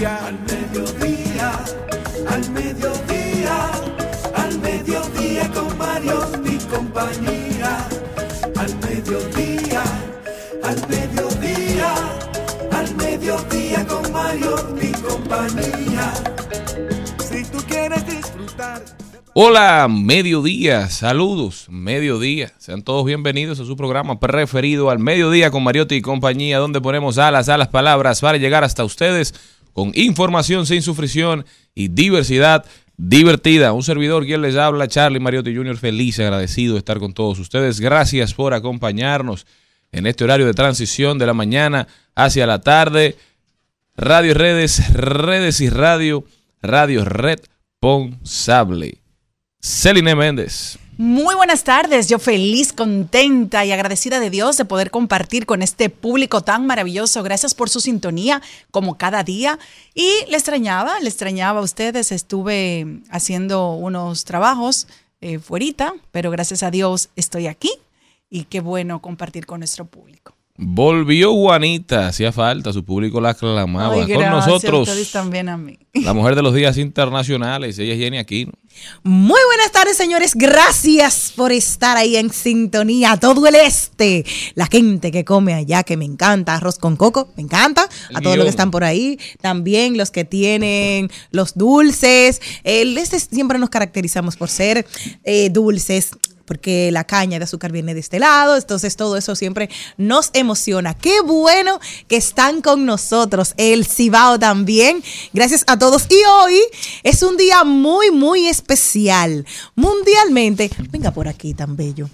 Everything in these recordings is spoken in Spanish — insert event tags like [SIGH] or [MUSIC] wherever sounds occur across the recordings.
día. Al mediodía, al mediodía, al mediodía con Mario y compañía. Al mediodía, al mediodía, al mediodía con Mario y compañía. Si tú quieres disfrutar. Hola, mediodía, saludos, mediodía. Sean todos bienvenidos a su programa preferido al mediodía con Mariotti y compañía, donde ponemos alas a las palabras para llegar hasta ustedes con información sin sufrición y diversidad divertida. Un servidor quien les habla, Charlie Mariotti Jr., feliz agradecido de estar con todos ustedes. Gracias por acompañarnos en este horario de transición de la mañana hacia la tarde. Radio y redes, redes y radio, radio responsable. Celine Méndez. Muy buenas tardes, yo feliz, contenta y agradecida de Dios de poder compartir con este público tan maravilloso. Gracias por su sintonía, como cada día. Y le extrañaba, le extrañaba a ustedes. Estuve haciendo unos trabajos eh, fuerita, pero gracias a Dios estoy aquí y qué bueno compartir con nuestro público. Volvió Juanita, hacía falta, su público la aclamaba. Ay, con nosotros, ustedes también a mí. la mujer de los días internacionales, ella es Jenny Aquino. Muy buenas tardes, señores. Gracias por estar ahí en sintonía. Todo el este. La gente que come allá, que me encanta. Arroz con coco, me encanta. El A todos los que están por ahí. También los que tienen los dulces. El este siempre nos caracterizamos por ser eh, dulces. Porque la caña de azúcar viene de este lado, entonces todo eso siempre nos emociona. Qué bueno que están con nosotros, el Cibao también. Gracias a todos. Y hoy es un día muy, muy especial. Mundialmente, venga por aquí tan bello.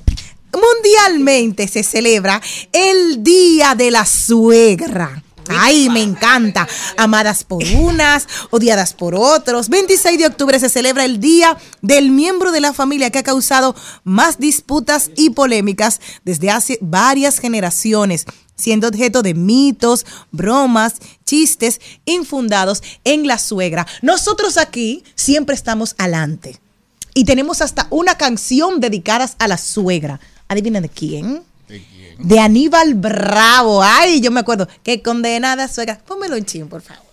Mundialmente se celebra el Día de la Suegra. Ay, me encanta. Amadas por unas, odiadas por otros. 26 de octubre se celebra el Día del Miembro de la Familia que ha causado más disputas y polémicas desde hace varias generaciones, siendo objeto de mitos, bromas, chistes infundados en la suegra. Nosotros aquí siempre estamos adelante. Y tenemos hasta una canción dedicada a la suegra. Adivinen de quién. De Aníbal Bravo. Ay, yo me acuerdo. Qué condenada suegra. Pónmelo en chin, por favor.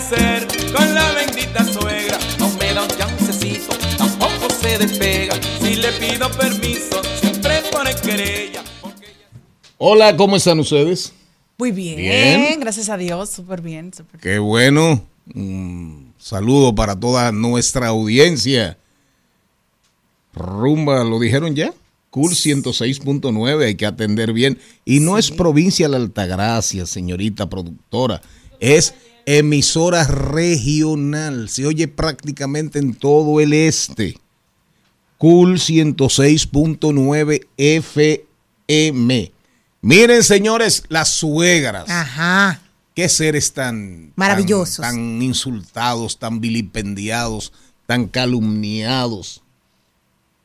Hacer con la bendita suegra. No me da un chancecito, tampoco se despega. Si le pido permiso, siempre pone querella. porque ella- Hola, ¿cómo están ustedes? Muy bien, Bien. gracias a Dios, súper bien, súper Qué bueno. Un saludo para toda nuestra audiencia. Rumba, ¿lo dijeron ya? Cool 106.9, hay que atender bien. Y no es provincia de la Altagracia, señorita productora. Es emisora regional. Se oye prácticamente en todo el este. Cool 106.9 FM. Miren, señores, las suegras. Ajá. Qué seres tan Maravillosos. tan, tan insultados, tan vilipendiados, tan calumniados.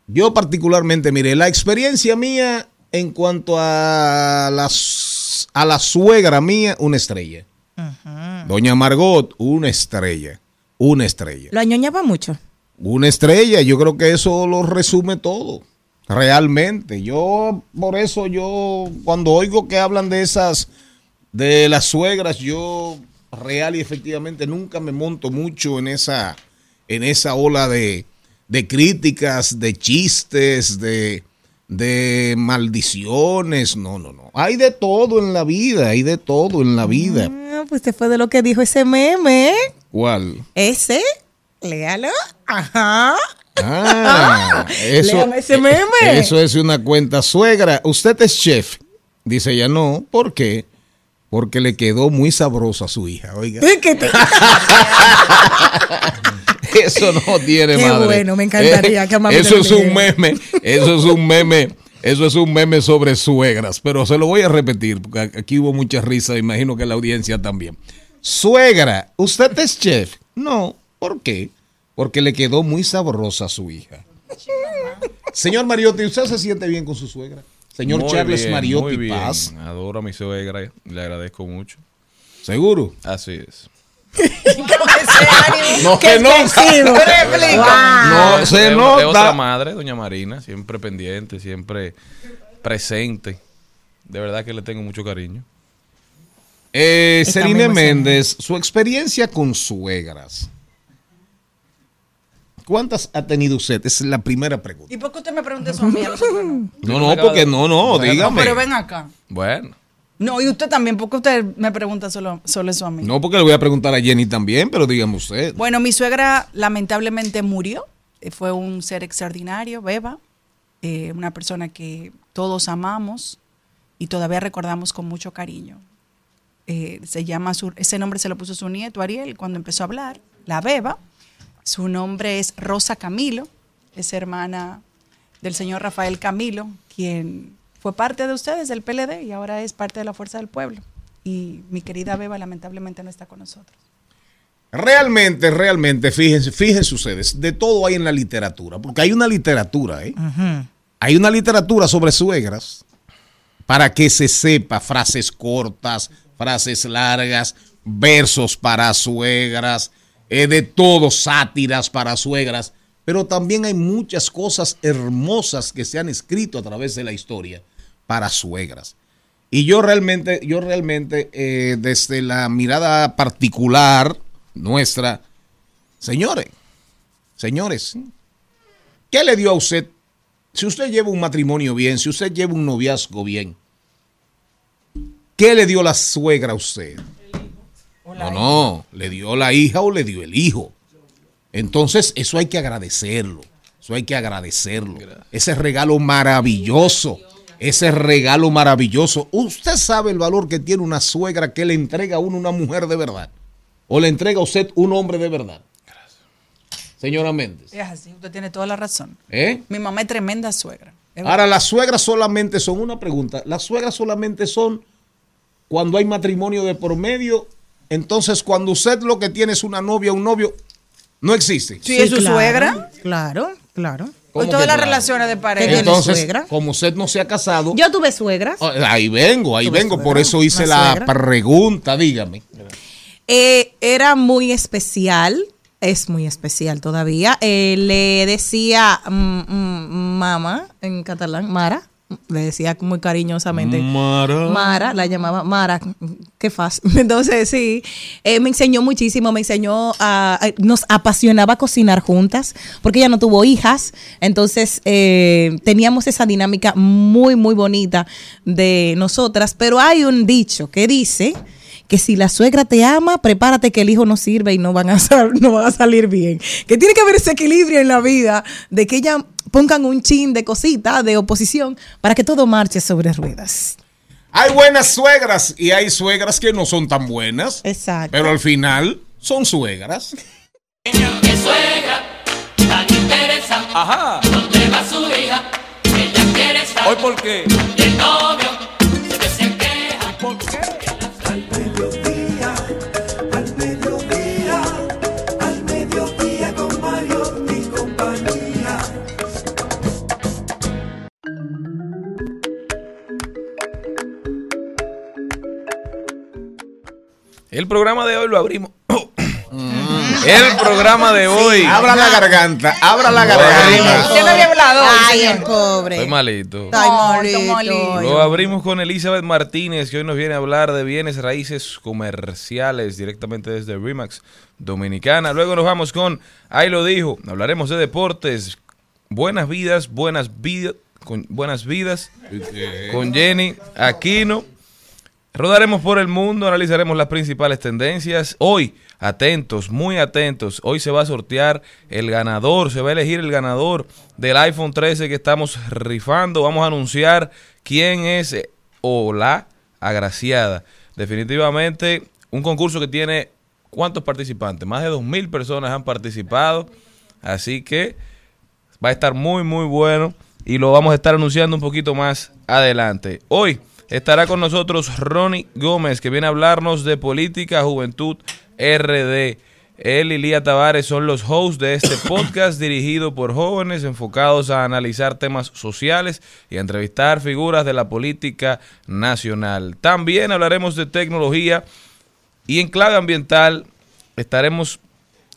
Yo particularmente, mire, la experiencia mía en cuanto a las a la suegra mía, una estrella. Doña Margot, una estrella. Una estrella. Lo añoñaba mucho. Una estrella, yo creo que eso lo resume todo. Realmente, yo por eso yo cuando oigo que hablan de esas de las suegras, yo real y efectivamente nunca me monto mucho en esa en esa ola de, de críticas, de chistes, de de maldiciones, no, no, no. Hay de todo en la vida, hay de todo en la vida. Ah, pues te fue de lo que dijo ese meme. ¿Cuál? Ese, léalo. Ajá. Ah, [LAUGHS] eso, Léame ese meme. eso es una cuenta suegra. Usted es chef. Dice ella, no. ¿Por qué? Porque le quedó muy sabrosa a su hija. Oiga, [LAUGHS] [LAUGHS] [LAUGHS] eso no tiene Qué madre. bueno, me encantaría que mami Eso es un meme. Eso es un meme. Eso es un meme sobre suegras. Pero se lo voy a repetir porque aquí hubo mucha risa. Imagino que la audiencia también. Suegra, ¿usted es chef? No. ¿Por qué? Porque le quedó muy sabrosa a su hija. Señor Mariotti, ¿usted se siente bien con su suegra? Señor Muy Charles bien, muy Mariotti bien. Paz. Adoro a mi suegra, le agradezco mucho. ¿Seguro? Así es. No se nota. No se Es- es otra nota. madre, doña Marina, siempre pendiente, siempre presente. De verdad que le tengo mucho cariño. Eh, Celine. Méndez, su experiencia con suegras. ¿Cuántas ha tenido usted? Esa es la primera pregunta. ¿Y por qué usted me pregunta eso a mí? A nosotros no. No, no, porque no, no, dígame. Pero ven acá. Bueno, No, y usted también, ¿por qué usted me pregunta solo, solo eso a mí? No, porque le voy a preguntar a Jenny también, pero dígame usted. Bueno, mi suegra lamentablemente murió. Eh, Fue un ser extraordinario, Beba. eh, una persona que todos amamos y todavía recordamos con mucho cariño. Eh, se llama su- ese nombre se lo puso su nieto Ariel cuando empezó a hablar, la Beba. Su nombre es Rosa Camilo, es hermana del señor Rafael Camilo, quien fue parte de ustedes del PLD y ahora es parte de la Fuerza del Pueblo. Y mi querida Beba lamentablemente no está con nosotros. Realmente, realmente, fíjense, fíjense ustedes, de todo hay en la literatura, porque hay una literatura, ¿eh? Hay una literatura sobre suegras para que se sepa frases cortas, frases largas, versos para suegras, eh, de todo, sátiras para suegras, pero también hay muchas cosas hermosas que se han escrito a través de la historia para suegras. Y yo realmente, yo realmente, eh, desde la mirada particular nuestra, señores, señores, ¿qué le dio a usted? Si usted lleva un matrimonio bien, si usted lleva un noviazgo bien, ¿qué le dio la suegra a usted? No, no, le dio la hija o le dio el hijo. Entonces, eso hay que agradecerlo. Eso hay que agradecerlo. Ese regalo maravilloso. Ese regalo maravilloso. Usted sabe el valor que tiene una suegra que le entrega a uno una mujer de verdad. O le entrega a usted un hombre de verdad. Señora Méndez. Es así, usted tiene toda la razón. ¿Eh? Mi mamá es tremenda suegra. Es Ahora, las suegras solamente son una pregunta. Las suegras solamente son cuando hay matrimonio de por medio. Entonces, cuando usted lo que tiene es una novia, un novio, no existe. Sí, es su claro, suegra. Claro, claro. ¿Cómo Con todas que las relaciones de ¿Qué pareja. Entonces, suegra? como usted no se ha casado, Yo tuve suegras. oh, ahí vengo, ahí vengo. Por eso hice la suegra. pregunta, dígame. Eh, era muy especial, es muy especial todavía. Eh, le decía mm, mm, mamá en catalán, Mara, le decía muy cariñosamente. Mara. Mara, la llamaba Mara, qué fácil. [LAUGHS] Entonces, sí, eh, me enseñó muchísimo, me enseñó a, a- nos apasionaba cocinar juntas, porque ella no tuvo hijas, entonces eh, teníamos esa dinámica muy, muy bonita de nosotras, pero hay un dicho que dice que si la suegra te ama, prepárate que el hijo no sirve y no van a, sal- [LAUGHS] no van a salir bien. Que tiene que haber ese equilibrio en la vida de que ella pongan un chin de cosita, de oposición, para que todo marche sobre ruedas. Hay buenas suegras y hay suegras que no son tan buenas, Exacto. pero al final son suegras. Que suegra, tan interesante. Ajá. ¿Dónde va su hija? Ella quiere estar. ¿Hoy por qué? El programa de hoy lo abrimos. [COUGHS] El programa de hoy. Abra la garganta, abra la garganta. Usted no había hablado Ay, el pobre. Estoy malito. Está malito. Lo abrimos con Elizabeth Martínez, que hoy nos viene a hablar de bienes raíces comerciales directamente desde Remax Dominicana. Luego nos vamos con, ahí lo dijo, hablaremos de deportes, buenas vidas, buenas vidas, con buenas vidas, con Jenny Aquino. Rodaremos por el mundo, analizaremos las principales tendencias. Hoy, atentos, muy atentos, hoy se va a sortear el ganador, se va a elegir el ganador del iPhone 13 que estamos rifando. Vamos a anunciar quién es eh, o la agraciada. Definitivamente, un concurso que tiene, ¿cuántos participantes? Más de 2.000 personas han participado. Así que va a estar muy, muy bueno y lo vamos a estar anunciando un poquito más adelante. Hoy estará con nosotros Ronnie Gómez, que viene a hablarnos de política, juventud, RD. Él y Lía Tavares son los hosts de este [COUGHS] podcast dirigido por jóvenes enfocados a analizar temas sociales y a entrevistar figuras de la política nacional. También hablaremos de tecnología y en clave ambiental estaremos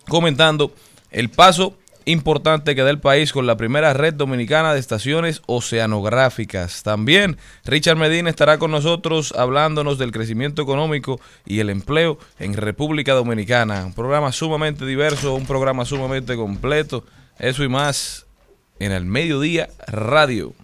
comentando el paso importante que da el país con la primera red dominicana de estaciones oceanográficas. También Richard Medina estará con nosotros hablándonos del crecimiento económico y el empleo en República Dominicana. Un programa sumamente diverso, un programa sumamente completo. Eso y más en el Mediodía Radio.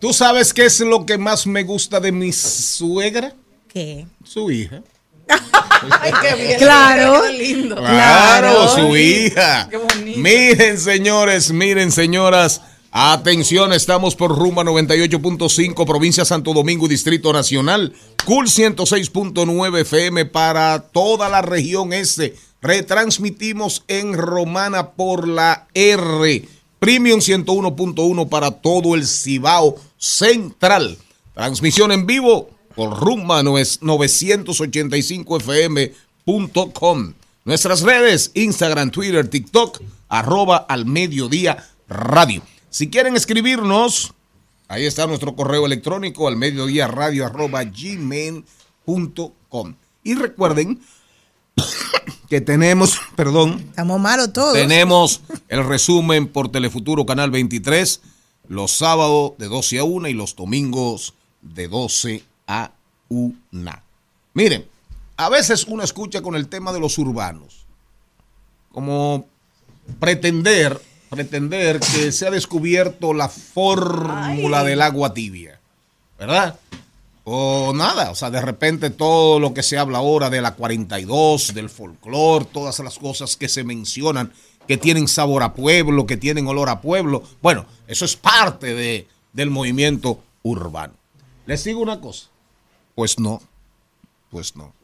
¿Tú sabes qué es lo que más me gusta de mi suegra? ¿Qué? Su hija. [LAUGHS] Ay, qué bien. Claro. Qué lindo. Claro, Claro. su hija. Qué bonito. Miren, señores, miren, señoras. Atención, estamos por Rumba 98.5, provincia Santo Domingo y Distrito Nacional. Cool 106.9 FM para toda la región este. Retransmitimos en Romana por la R. Premium 101.1 para todo el Cibao Central. Transmisión en vivo por Rumba 985fm.com. Nuestras redes, Instagram, Twitter, TikTok, arroba al mediodía radio. Si quieren escribirnos, ahí está nuestro correo electrónico al mediodía radio arroba gmail.com. Y recuerden [COUGHS] que tenemos, perdón, Estamos malos todos. tenemos el resumen por Telefuturo Canal 23 los sábados de 12 a 1 y los domingos de 12 a 1. Miren, a veces uno escucha con el tema de los urbanos, como pretender, pretender que se ha descubierto la fórmula del agua tibia, ¿verdad? O nada, o sea, de repente todo lo que se habla ahora de la 42, del folclore, todas las cosas que se mencionan, que tienen sabor a pueblo, que tienen olor a pueblo, bueno, eso es parte de, del movimiento urbano. Les digo una cosa, pues no, pues no.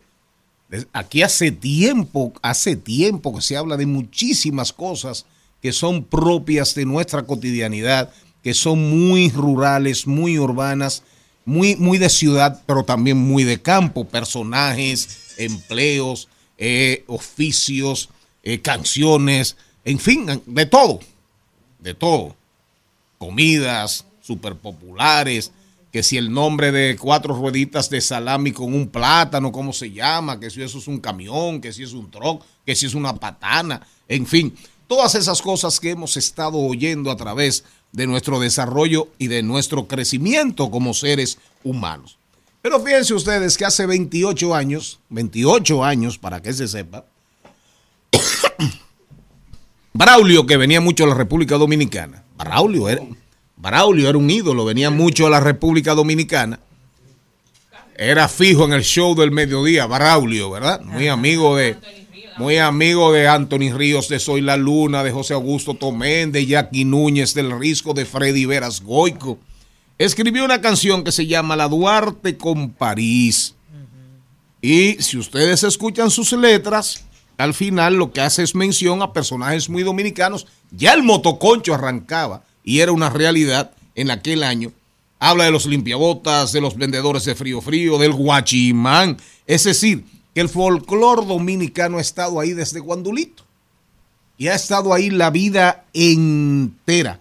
Aquí hace tiempo, hace tiempo que se habla de muchísimas cosas que son propias de nuestra cotidianidad, que son muy rurales, muy urbanas, muy, muy de ciudad, pero también muy de campo, personajes, empleos, eh, oficios, eh, canciones, en fin, de todo, de todo comidas súper populares, que si el nombre de cuatro rueditas de salami con un plátano, ¿cómo se llama? Que si eso es un camión, que si es un truck, que si es una patana, en fin, todas esas cosas que hemos estado oyendo a través de nuestro desarrollo y de nuestro crecimiento como seres humanos. Pero fíjense ustedes que hace 28 años, 28 años para que se sepa, Braulio, que venía mucho a la República Dominicana. Braulio era, Braulio era un ídolo, venía mucho a la República Dominicana. Era fijo en el show del mediodía, Braulio, ¿verdad? Muy amigo de, muy amigo de Anthony Ríos, de Soy la Luna, de José Augusto Tomén, de Jackie Núñez, del Risco, de Freddy Veras Goico. Escribió una canción que se llama La Duarte con París. Y si ustedes escuchan sus letras, al final lo que hace es mención a personajes muy dominicanos. Ya el motoconcho arrancaba y era una realidad en aquel año. Habla de los limpiabotas, de los vendedores de frío frío, del guachimán. Es decir, que el folclor dominicano ha estado ahí desde Guandulito. y ha estado ahí la vida entera.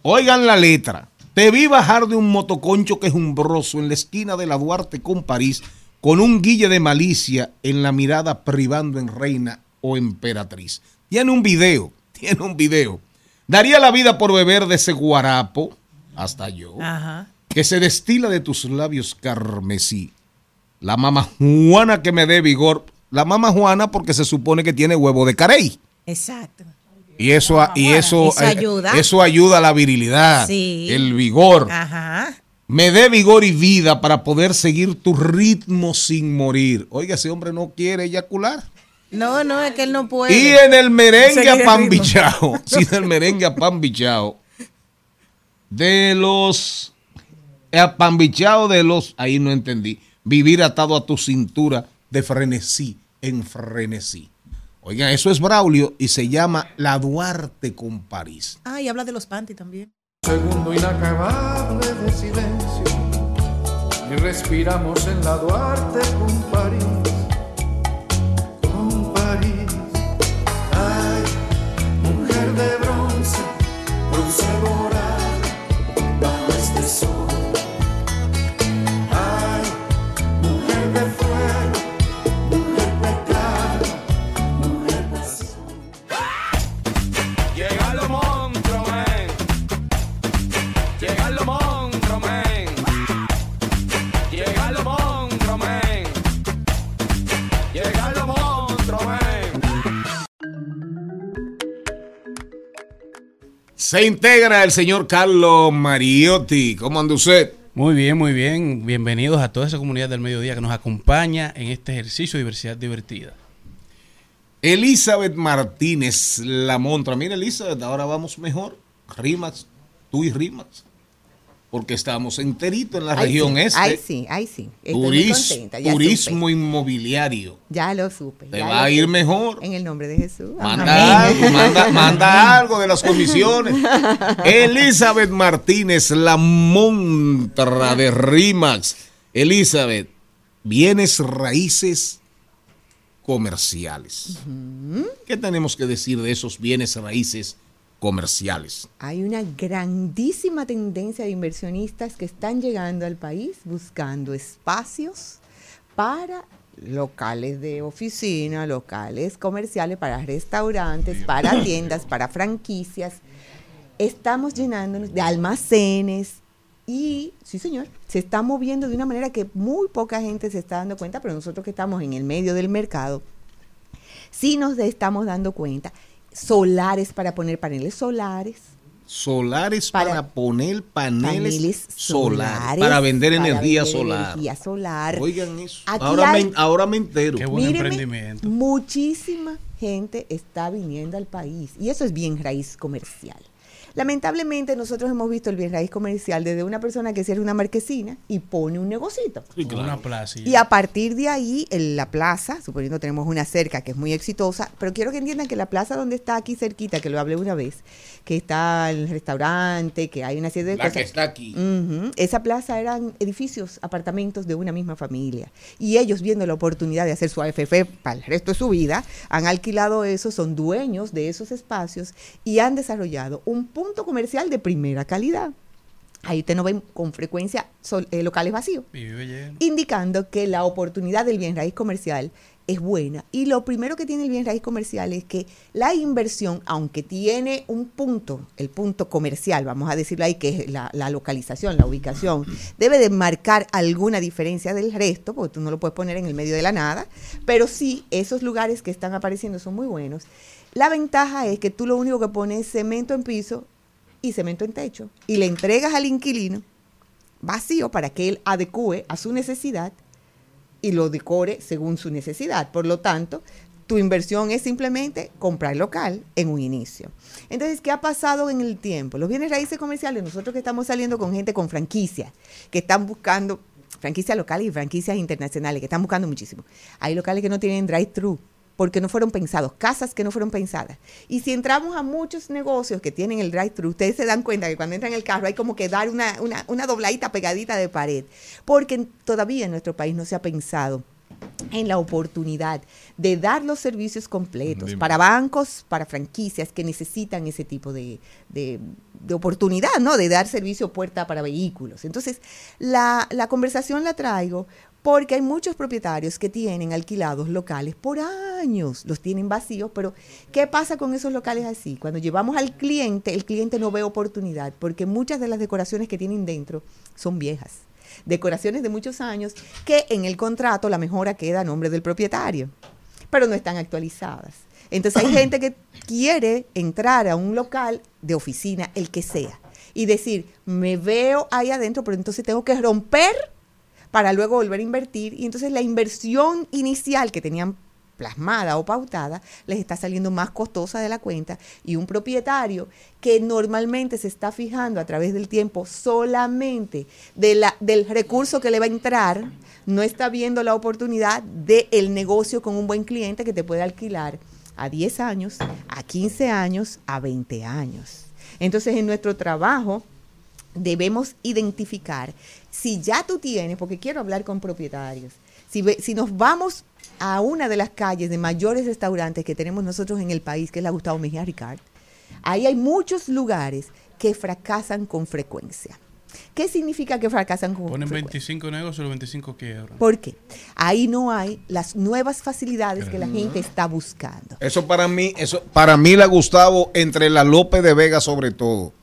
Oigan la letra. Te vi bajar de un motoconcho quejumbroso en la esquina de la Duarte con París, con un guille de malicia en la mirada privando en reina o emperatriz. Tiene un video, [LAUGHS] tiene un video. Daría la vida por beber de ese guarapo, hasta yo, Ajá. que se destila de tus labios carmesí. La mamá Juana que me dé vigor. La mamá Juana porque se supone que tiene huevo de carey. Exacto. Y eso, y eso, Eso eh, ayuda. eso ayuda a la virilidad, Sí. el vigor. Ajá. Me dé vigor y vida para poder seguir tu ritmo sin morir. Oiga, ese hombre no quiere eyacular. No, no, es que él no puede. Y en el merengue a pan bichao. [LAUGHS] Sí, en el merengue a pan bichao. De los. A pan bichao de los. Ahí no entendí. Vivir atado a tu cintura de frenesí en frenesí. Oigan, eso es Braulio y se llama La Duarte con París. Ah, y habla de los panty también. Segundo inacabable de silencio y respiramos en la Duarte con París, con París. Ay, mujer de bronce, bronce Se integra el señor Carlos Mariotti. ¿Cómo anda usted? Muy bien, muy bien. Bienvenidos a toda esa comunidad del mediodía que nos acompaña en este ejercicio de diversidad divertida. Elizabeth Martínez La Montra. Mira, Elizabeth, ahora vamos mejor. Rimas, tú y Rimas. Porque estamos enterito en la Ay, región sí, este. Ay, sí, ay, sí. Estoy Turis- contenta, turismo supe. inmobiliario. Ya lo supe. Te va a ir supe. mejor. En el nombre de Jesús. Manda Amén. algo, manda, manda algo de las comisiones. [LAUGHS] Elizabeth Martínez, la montra de rimas. Elizabeth, bienes raíces comerciales. ¿Qué tenemos que decir de esos bienes raíces comerciales? Hay una grandísima tendencia de inversionistas que están llegando al país buscando espacios para locales de oficina, locales comerciales, para restaurantes, para tiendas, para franquicias. Estamos llenándonos de almacenes y, sí señor, se está moviendo de una manera que muy poca gente se está dando cuenta, pero nosotros que estamos en el medio del mercado, sí nos estamos dando cuenta. Solares para poner paneles solares. Solares para, Para- poner paneles, paneles solares, solares para vender para energía vender solar. energía solar. Oigan eso. Aquí Ahora, hay- me, ahora me entero. Qué buen Míreme, emprendimiento. Muchísima gente está viniendo al país y eso es bien raíz comercial. Lamentablemente nosotros hemos visto el bien raíz comercial desde una persona que cierra una marquesina y pone un negocito. Con Una plaza. Y a partir de ahí, en la plaza, suponiendo tenemos una cerca que es muy exitosa, pero quiero que entiendan que la plaza donde está aquí cerquita, que lo hablé una vez, que está el restaurante, que hay una serie de La cosas. que está aquí. Esa plaza eran edificios, apartamentos de una misma familia. Y ellos, viendo la oportunidad de hacer su AFF para el resto de su vida, han alquilado eso, son dueños de esos espacios y han desarrollado un punto comercial de primera calidad. Ahí usted no ven con frecuencia sol- eh, locales vacíos Y vive lleno. indicando que la oportunidad del bien raíz comercial es buena. Y lo primero que tiene el bien raíz comercial es que la inversión, aunque tiene un punto, el punto comercial, vamos a decirlo ahí, que es la, la localización, la ubicación, [CLEARS THROAT] debe de marcar alguna diferencia del resto, porque tú no lo puedes poner en el medio de la nada, pero sí, esos lugares que están apareciendo son muy buenos. La ventaja es que tú lo único que pones es cemento en piso y cemento en techo, y le entregas al inquilino vacío para que él adecue a su necesidad y lo decore según su necesidad. Por lo tanto, tu inversión es simplemente comprar local en un inicio. Entonces, ¿qué ha pasado en el tiempo? Los bienes raíces comerciales, nosotros que estamos saliendo con gente con franquicias, que están buscando franquicias locales y franquicias internacionales, que están buscando muchísimo. Hay locales que no tienen drive-thru porque no fueron pensados, casas que no fueron pensadas. Y si entramos a muchos negocios que tienen el drive-thru, ustedes se dan cuenta que cuando entran en el carro hay como que dar una, una, una dobladita pegadita de pared, porque todavía en nuestro país no se ha pensado en la oportunidad de dar los servicios completos para bancos, para franquicias que necesitan ese tipo de, de- de oportunidad, ¿no? De dar servicio puerta para vehículos. Entonces, la, la conversación la traigo porque hay muchos propietarios que tienen alquilados locales por años, los tienen vacíos, pero ¿qué pasa con esos locales así? Cuando llevamos al cliente, el cliente no ve oportunidad, porque muchas de las decoraciones que tienen dentro son viejas decoraciones de muchos años que en el contrato la mejora queda a nombre del propietario, pero no están actualizadas. Entonces hay gente que quiere entrar a un local de oficina, el que sea, y decir, me veo ahí adentro, pero entonces tengo que romper para luego volver a invertir. Y entonces la inversión inicial que tenían plasmada o pautada les está saliendo más costosa de la cuenta y un propietario que normalmente se está fijando a través del tiempo solamente de la, del recurso que le va a entrar, no está viendo la oportunidad del negocio con un buen cliente que te puede alquilar a 10 años, a 15 años, a 20 años. Entonces en nuestro trabajo debemos identificar si ya tú tienes, porque quiero hablar con propietarios, si, ve- si nos vamos a una de las calles de mayores restaurantes que tenemos nosotros en el país, que es la Gustavo Mejía Ricard, ahí hay muchos lugares que fracasan con frecuencia. ¿Qué significa que fracasan con Ponen frecuencia? 25 negocios y los 25 quiebran. ¿Por qué? Ahí no hay las nuevas facilidades que la gente está buscando. Eso para mí, eso para mí la Gustavo entre la López de Vega sobre todo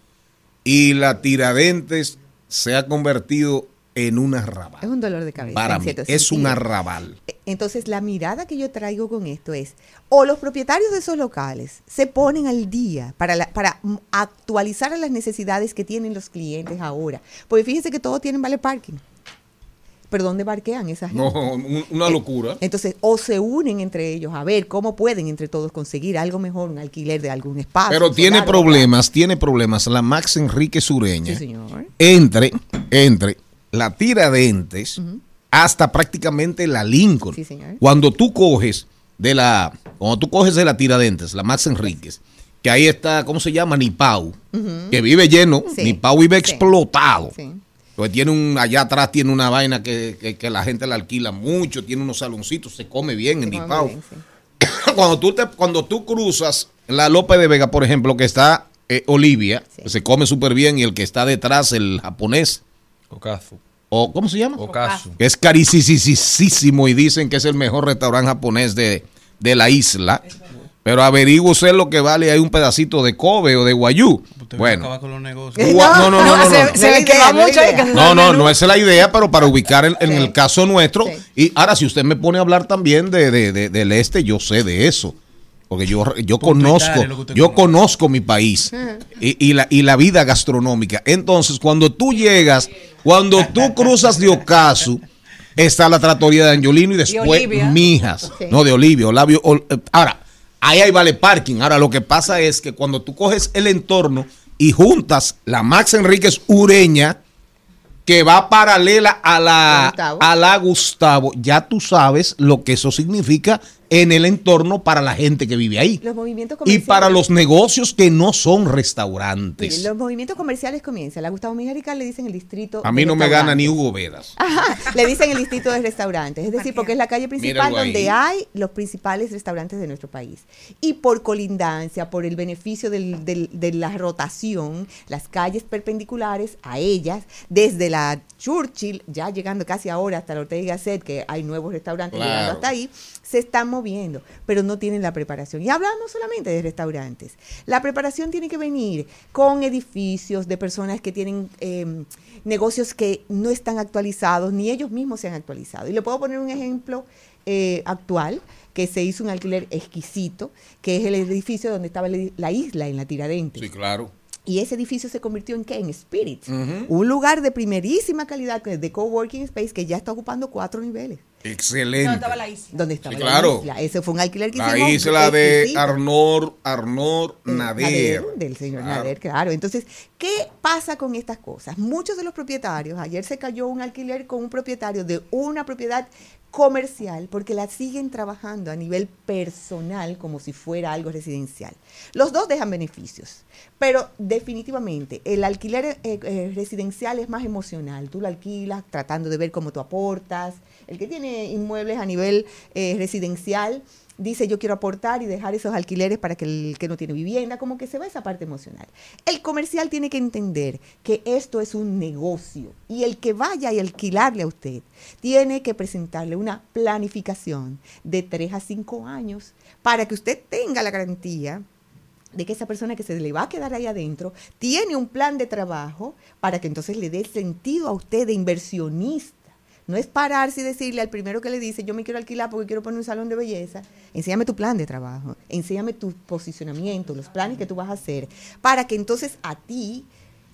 y la Tiradentes se ha convertido en un arrabal. Es un dolor de cabeza. Para mí es un sentido. arrabal. Entonces, la mirada que yo traigo con esto es, o los propietarios de esos locales se ponen al día para, la- para actualizar las necesidades que tienen los clientes ahora. Porque fíjense que todos tienen vale parking. Pero ¿dónde parquean esa gente? No, un- una locura. Entonces, o se unen entre ellos a ver cómo pueden entre todos conseguir algo mejor, un alquiler de algún espacio. Pero tiene solar, problemas, tiene problemas la Max Enrique Sureña Sí, señor. entre entre la Tiradentes hasta prácticamente la Lincoln. Sí, señor. Cuando tú coges de la cuando tú coges de la Tiradentes, la Max Enríquez, que ahí está, ¿cómo se llama? Nipau, Ujú. que vive lleno, Sí. Nipau vive Sí. explotado. Sí. Tiene un, allá atrás tiene una vaina que, que- que la gente la alquila mucho, tiene unos saloncitos, se come bien en bien, sí. [COUGHS] cuando tú te, cuando tú cruzas la López de Vega, por ejemplo, que está eh, Olivia, Sí. se come súper bien, y el que está detrás, el japonés, Okazu. o ¿cómo se llama? Okazu. Es carísimo y dicen que es el mejor restaurante japonés de, de la isla. Pero averigüe lo que vale hay un pedacito de Kobe o de Guayú. Usted Bueno. acaba con los negocios. [LAUGHS] Gua- No, no, no, no, no, se, no. se ve que va mucho que No, no, no esa es la idea, pero para ubicar en, en Sí. el caso nuestro. Sí. Y ahora, si usted me pone a hablar también de, de- de- del este, yo sé de eso. Porque yo, yo conozco, usted yo conozco mi país y, y la, y la vida gastronómica. Entonces, cuando tú llegas, cuando tú cruzas de Ocaso, está la tratoría de Angiolino y después Olivia. Mijas. Sí. No, de Olivia. Olavio, Ol- eh, ahora, ahí hay vale parking. Ahora, lo que pasa es que cuando tú coges el entorno y juntas la Max Enríquez Ureña, que va paralela a la, Gustavo. a la Gustavo, ya tú sabes lo que eso significa en el entorno para la gente que vive ahí. Los movimientos Y comerciales. para los negocios que no son restaurantes. los movimientos comerciales comienzan. La Gustavo Mejía Ricard le dicen el distrito. A mí no me gana ni Hugo Vedas. Ajá, le dicen el distrito de restaurantes, es decir, porque es la calle principal donde hay los principales restaurantes de nuestro país. Y por colindancia, por el beneficio del- del- de la rotación, las calles perpendiculares a ellas, desde la Churchill, ya llegando casi ahora hasta la Ortega y Gasset, que hay nuevos restaurantes Claro. llegando hasta ahí, se están moviendo, pero no tienen la preparación. Y hablamos solamente de restaurantes. La preparación tiene que venir con edificios de personas que tienen eh, negocios que no están actualizados, ni ellos mismos se han actualizado. Y le puedo poner un ejemplo eh, actual, que se hizo un alquiler exquisito, que es el edificio donde estaba la la isla en la Tiradentes. Sí, claro. Y ese edificio se convirtió en qué? En Spirit. Un lugar de primerísima calidad de coworking space que ya está ocupando cuatro niveles. Excelente. No, estaba la isla. Donde estaba Sí, la claro. isla. Ese fue un alquiler que La hicimos. isla de. Arnor, Arnor Nader. del señor Claro. Nader, claro. Entonces, ¿qué pasa con estas cosas? Muchos de los propietarios, ayer se cayó un alquiler con un propietario de una propiedad comercial porque la siguen trabajando a nivel personal como si fuera algo residencial. Los dos dejan beneficios, pero definitivamente el alquiler eh, eh, residencial es más emocional. Tú lo alquilas tratando de ver cómo tú aportas. El que tiene inmuebles a nivel eh, residencial, dice yo quiero aportar y dejar esos alquileres para que el que no tiene vivienda, como que se va esa parte emocional. El comercial tiene que entender que esto es un negocio y el que vaya y alquilarle a usted tiene que presentarle una planificación de 3 a 5 años para que usted tenga la garantía de que esa persona que se le va a quedar ahí adentro tiene un plan de trabajo para que entonces le dé sentido a usted de inversionista. No es pararse y decirle al primero que le dice, yo me quiero alquilar porque quiero poner un salón de belleza, enséñame tu plan de trabajo, enséñame tu posicionamiento, los planes que tú vas a hacer, para que entonces a ti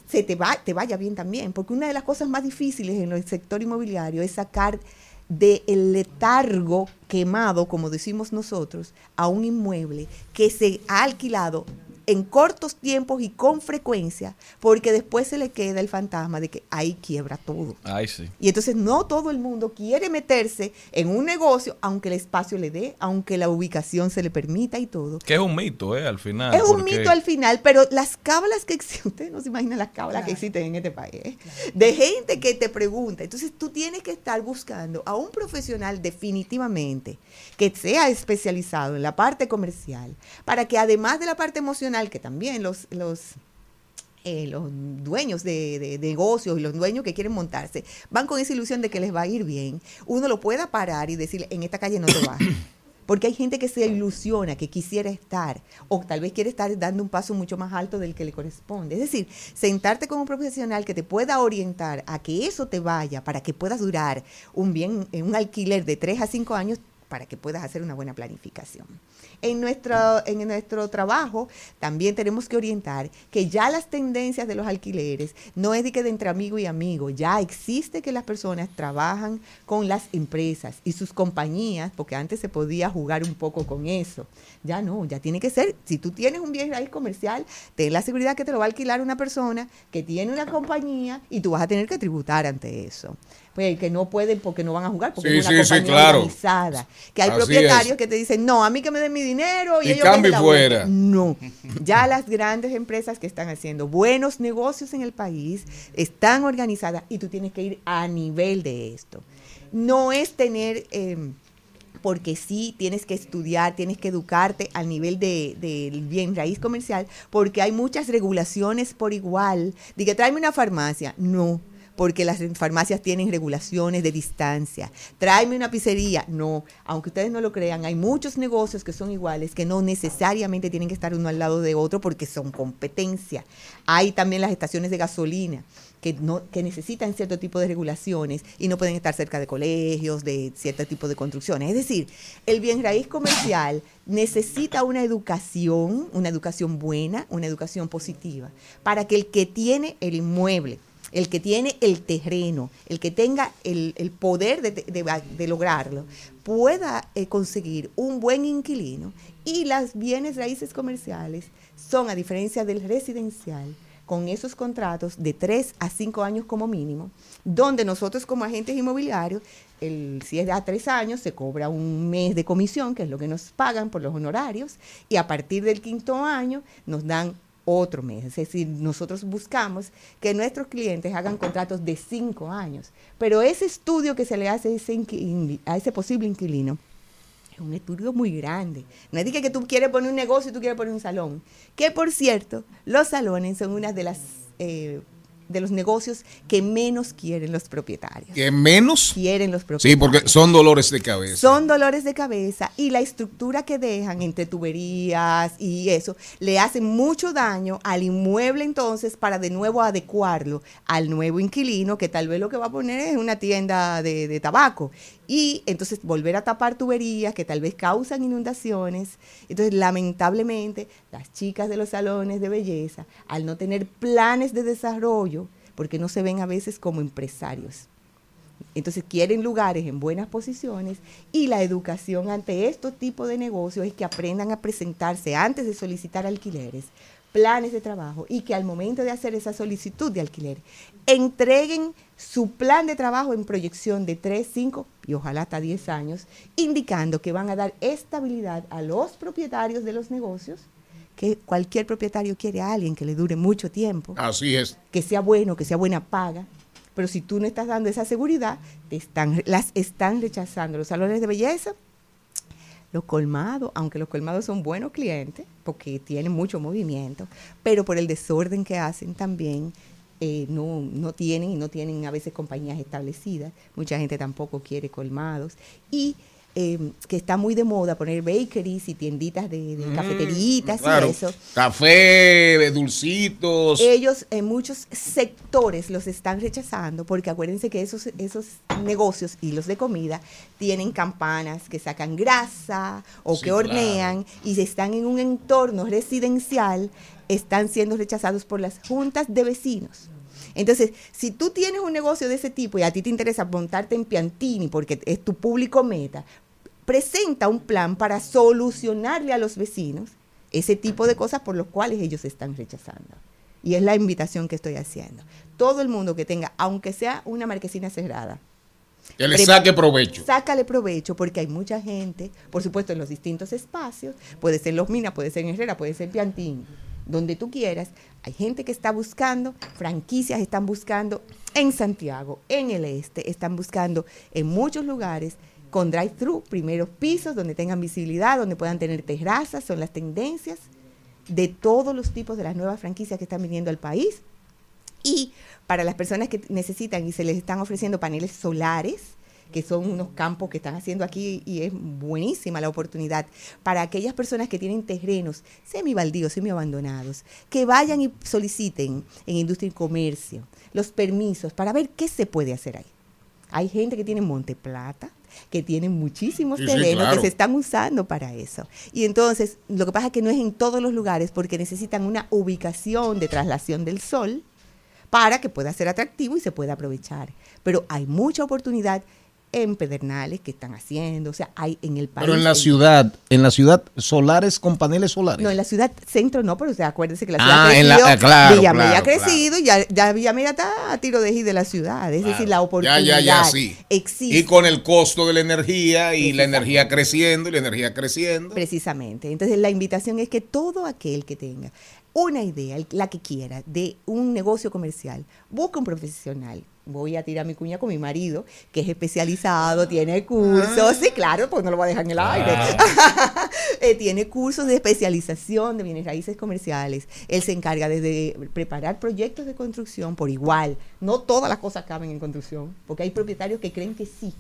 se te, va, te vaya bien también. Porque una de las cosas más difíciles en el sector inmobiliario es sacar del letargo quemado, como decimos nosotros, a un inmueble que se ha alquilado en cortos tiempos y con frecuencia, porque después se le queda el fantasma de que ahí quiebra todo. Ay, sí. Y entonces no todo el mundo quiere meterse en un negocio, aunque el espacio le dé, aunque la ubicación se le permita y todo. Que es un mito, ¿eh? Al final. Es un mito al final, pero las cábalas que existen, [LAUGHS] ustedes no se imaginan las cábalas que existen en este país, ¿eh? de gente que te pregunta. Entonces tú tienes que estar buscando a un profesional definitivamente que sea especializado en la parte comercial, para que además de la parte emocional, que también los... los eh, los dueños de, de- de negocios y los dueños que quieren montarse van con esa ilusión de que les va a ir bien, uno lo pueda parar y decirle, en esta calle no te vas. [COUGHS] Porque hay gente que se ilusiona, que quisiera estar, o tal vez quiere estar dando un paso mucho más alto del que le corresponde. Es decir, sentarte con un profesional que te pueda orientar a que eso te vaya, para que puedas durar un bien, en un alquiler de 3 a 5 años, para que puedas hacer una buena planificación. En nuestro, en nuestro trabajo también tenemos que orientar que ya las tendencias de los alquileres no es de que de entre amigo y amigo, ya existe que las personas trabajan con las empresas y sus compañías, porque antes se podía jugar un poco con eso. Ya no, ya tiene que ser, si tú tienes un bien raíz comercial, ten la seguridad que te lo va a alquilar una persona que tiene una compañía y tú vas a tener que tributar ante eso. Pues que no pueden porque no van a jugar, porque Sí, es una sí, sí, compañía claro. organizada. Que hay Así propietarios es. que te dicen, no, a mí que me den mi dinero y, Y ellos vuelta". fuera. No, ya las grandes empresas que están haciendo buenos negocios en el país están organizadas y tú tienes que ir a nivel de esto. No es tener... eh, porque sí tienes que estudiar, tienes que educarte al nivel de- del bien raíz comercial, porque hay muchas regulaciones por igual. Diga, tráeme una farmacia. No, porque las farmacias tienen regulaciones de distancia. Tráeme una pizzería. No, aunque ustedes no lo crean, hay muchos negocios que son iguales, que no necesariamente tienen que estar uno al lado de otro porque son competencia. Hay también las estaciones de gasolina que, no, que necesitan cierto tipo de regulaciones y no pueden estar cerca de colegios, de cierto tipo de construcciones. Es decir, el bien raíz comercial necesita una educación, una educación buena, una educación positiva, para que el que tiene el inmueble, el que tiene el terreno, el que tenga el, poder de, lograrlo, pueda eh, conseguir un buen inquilino y las bienes raíces comerciales son, a diferencia del residencial, con esos contratos de 3 a 5 años como mínimo, donde nosotros como agentes inmobiliarios, si es de a 3 años, se cobra un mes de comisión, que es lo que nos pagan por los honorarios, y a partir del quinto año nos dan otro mes. Es decir, nosotros buscamos que nuestros clientes hagan contratos de 5 años, pero ese estudio que se le hace a ese, a ese posible inquilino, es un estudio muy grande. No es que tú quieres poner un negocio y tú quieres poner un salón. Que por cierto, los salones son una de las eh, de los negocios que menos quieren los propietarios. ¿Que menos? Quieren los propietarios. Sí, porque son dolores de cabeza. Son dolores de cabeza y la estructura que dejan entre tuberías y eso le hacen mucho daño al inmueble entonces para de nuevo adecuarlo al nuevo inquilino que tal vez lo que va a poner es una tienda de, de tabaco y entonces volver a tapar tuberías que tal vez causan inundaciones. Entonces lamentablemente las chicas de los salones de belleza al no tener planes de desarrollo porque no se ven a veces como empresarios. Entonces quieren lugares en buenas posiciones y la educación ante estos tipos de negocios es que aprendan a presentarse antes de solicitar alquileres, planes de trabajo y que al momento de hacer esa solicitud de alquiler entreguen su plan de trabajo en proyección de 3, 5 y ojalá hasta 10 años, indicando que van a dar estabilidad a los propietarios de los negocios, que cualquier propietario quiere a alguien que le dure mucho tiempo Así es. que sea bueno, que sea buena paga, Pero si tú no estás dando esa seguridad, te están, las están rechazando. Los salones de belleza, los colmados, aunque los colmados son buenos clientes, porque tienen mucho movimiento, pero por el desorden que hacen también, eh, no, no tienen y no tienen a veces compañías establecidas. Mucha gente tampoco quiere colmados. Y eh, que está muy de moda poner bakeries y tienditas de, de cafeteritas Claro. y eso. Café, dulcitos. Ellos en muchos sectores los están rechazando porque acuérdense que esos, esos negocios y los de comida tienen campanas que sacan grasa o Sí, que hornean y si están en un entorno residencial, están siendo rechazados por las juntas de vecinos. Entonces, si tú tienes un negocio de ese tipo y a ti te interesa montarte en Piantini porque es tu público meta, presenta un plan para solucionarle a los vecinos ese tipo de cosas por los cuales ellos están rechazando. Y es la invitación que estoy haciendo. Todo el mundo que tenga, aunque sea una marquesina cerrada, que le saque provecho. Sácale provecho porque hay mucha gente, por supuesto, en los distintos espacios, puede ser Los Minas, puede ser en Herrera, puede ser Piantini, donde tú quieras. Hay gente que está buscando, franquicias están buscando en Santiago, en el este, están buscando en muchos lugares con drive-thru, primeros pisos, donde tengan visibilidad, donde puedan tener terrazas, son las tendencias de todos los tipos de las nuevas franquicias que están viniendo al país. Y para las personas que necesitan y se les están ofreciendo paneles solares, que son unos campos que están haciendo aquí y es buenísima la oportunidad para aquellas personas que tienen terrenos semibaldíos, semiabandonados, que vayan y soliciten en industria y comercio los permisos para ver qué se puede hacer ahí. Hay gente que tiene Monte Plata, que tiene muchísimos Sí, sí, terrenos claro. que se están usando para eso. Y entonces, lo que pasa es que no es en todos los lugares porque necesitan una ubicación de traslación del sol para que pueda ser atractivo y se pueda aprovechar. Pero hay mucha oportunidad en Pedernales que están haciendo, o sea, hay en el país. Pero en la ciudad, en la ciudad, solares con paneles solares. No, en la ciudad centro no, pero o sea, acuérdense que la Ah, ciudad ha en la- crecido, ah, claro, Villamella claro, ha crecido y ya, ya Villamella está a tiro de de la ciudad. Es decir, la Ya, oportunidad ya, ya, sí. existe. Y con el costo de la energía y la energía creciendo y la energía creciendo. Precisamente. Entonces la invitación es que todo aquel que tenga una idea, la que quiera, de un negocio comercial, busque un profesional. Voy a tirar mi cuña con mi marido, que es especializado, tiene cursos. Sí, claro, pues no lo voy a dejar en el aire. [LAUGHS] Eh, tiene cursos de especialización de bienes raíces comerciales. Él se encarga desde preparar proyectos de construcción por igual. No todas las cosas caben en construcción, porque hay propietarios que creen que sí.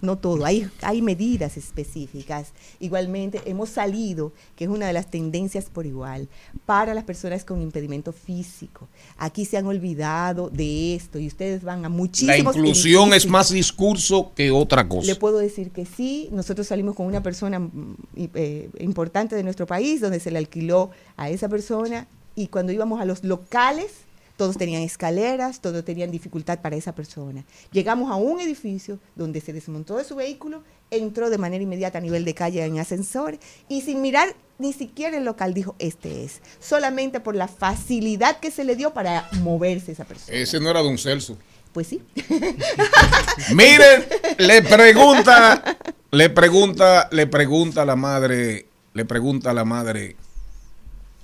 No todo, hay, hay medidas específicas. Igualmente, hemos salido, que es una de las tendencias por igual, para las personas con impedimento físico. Aquí se han olvidado de esto y ustedes van a La muchísimos inclusión es más discurso que otra cosa. Le puedo decir que sí, nosotros salimos con una persona mm, eh, importante de nuestro país, donde se le alquiló a esa persona y cuando íbamos a los locales, todos tenían escaleras, todos tenían dificultad para esa persona. Llegamos a un edificio donde se desmontó de su vehículo, entró de manera inmediata a nivel de calle en ascensor y sin mirar ni siquiera el local dijo, este es, solamente por la facilidad que se le dio para moverse esa persona. Ese no era Don Celso. Pues sí. [LAUGHS] Miren, le pregunta, le pregunta, le pregunta a la madre, le pregunta a la madre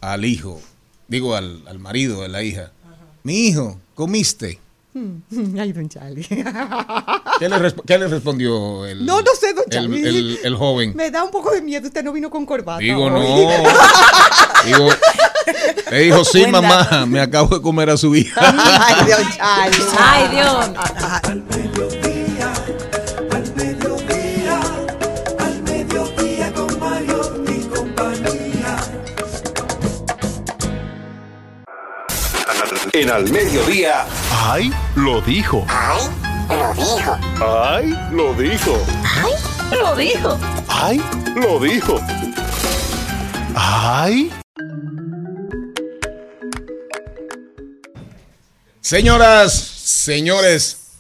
al hijo, digo al, al marido de la hija, mi hijo, ¿comiste? [LAUGHS] Ay, don Charlie. ¿Qué le, resp- qué le respondió el, No, no sé, don el, Charlie. el- el joven? Me da un poco de miedo, usted no vino con corbata. Digo, hoy. no. [LAUGHS] Digo, le dijo, sí, Buen mamá, dato. me acabo de comer a su hija. Ay, don Charlie. Ay, Dios. En al mediodía. ¡Ay! Lo dijo. ¡Ay! Lo dijo. ¡Ay! Lo dijo. Lo dijo. ¡Ay! Lo dijo. ¡Ay! Señoras, señores,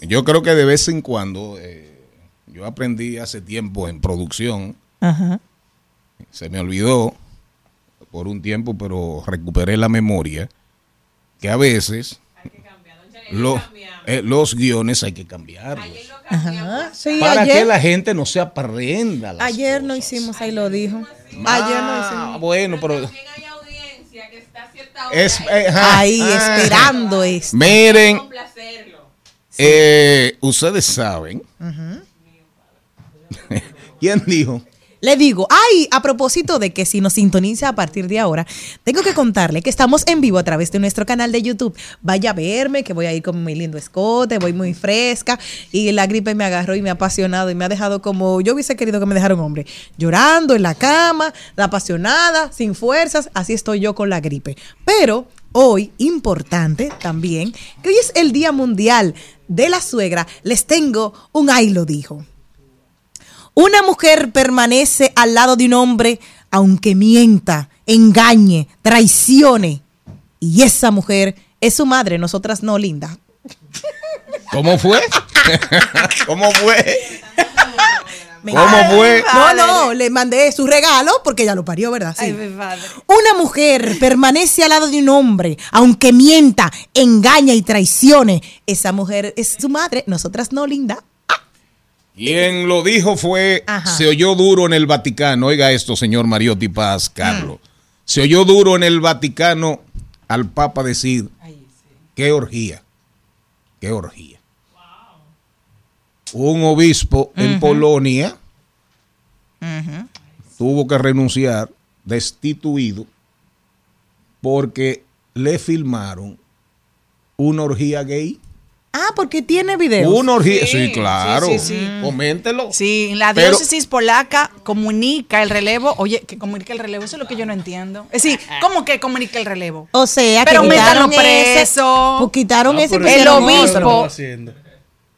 yo creo que de vez en cuando, eh, yo aprendí hace tiempo en producción, Ajá. se me olvidó por un tiempo, pero recuperé la memoria, que a veces lo- eh, los guiones hay que cambiarlos. Ajá. Sí, Para que ayer, la gente no se aprenda. las ayer no cosas. hicimos, ahí lo dijo. Ah, Ayer no hicimos. Bueno, pero También hay audiencia que está haciendo Es- eh, Ahí, ajá. esperando esto. Miren, eh, ustedes saben. [LAUGHS] ¿Quién dijo? Le digo, ay, a propósito de que si nos sintoniza a partir de ahora, tengo que contarle que estamos en vivo a través de nuestro canal de YouTube. Vaya a verme, que voy a ir con mi lindo escote, voy muy fresca y la gripe me agarró y me ha apasionado y me ha dejado como yo hubiese querido que me dejara un hombre, llorando en la cama, la apasionada, sin fuerzas, así estoy yo con la gripe. Pero hoy, importante también, que hoy es el Día Mundial de la Suegra, les tengo un ay lo dijo. Una mujer permanece al lado de un hombre aunque mienta, engañe, traicione. Y esa mujer es su madre, nosotras no, linda. ¿Cómo fue? [LAUGHS] ¿Cómo fue? ¿Cómo fue? No, no, le mandé su regalo porque ella lo parió, ¿verdad? Sí. Una mujer permanece al lado de un hombre, aunque mienta, engaña y traicione. Esa mujer es su madre, nosotras no, linda. Quien lo dijo fue, Ajá. se oyó duro en el Vaticano. Oiga esto, señor Mariotti Paz, Carlos. Se oyó duro en el Vaticano al Papa decir, qué orgía, qué orgía. Un obispo en Polonia tuvo que renunciar, destituido, porque le filmaron una orgía gay. Ah, porque tiene videos. Una orgía, sí, claro. sí, sí, sí. Coméntelo. Sí, la Pero- diócesis polaca comunica el relevo. Oye, que comunica el relevo, eso es lo que yo no entiendo. Es decir, ¿cómo que comunica el relevo? O sea, Pero que quitaron ese, preso. pues quitaron ese y el pusieron otro. obispo.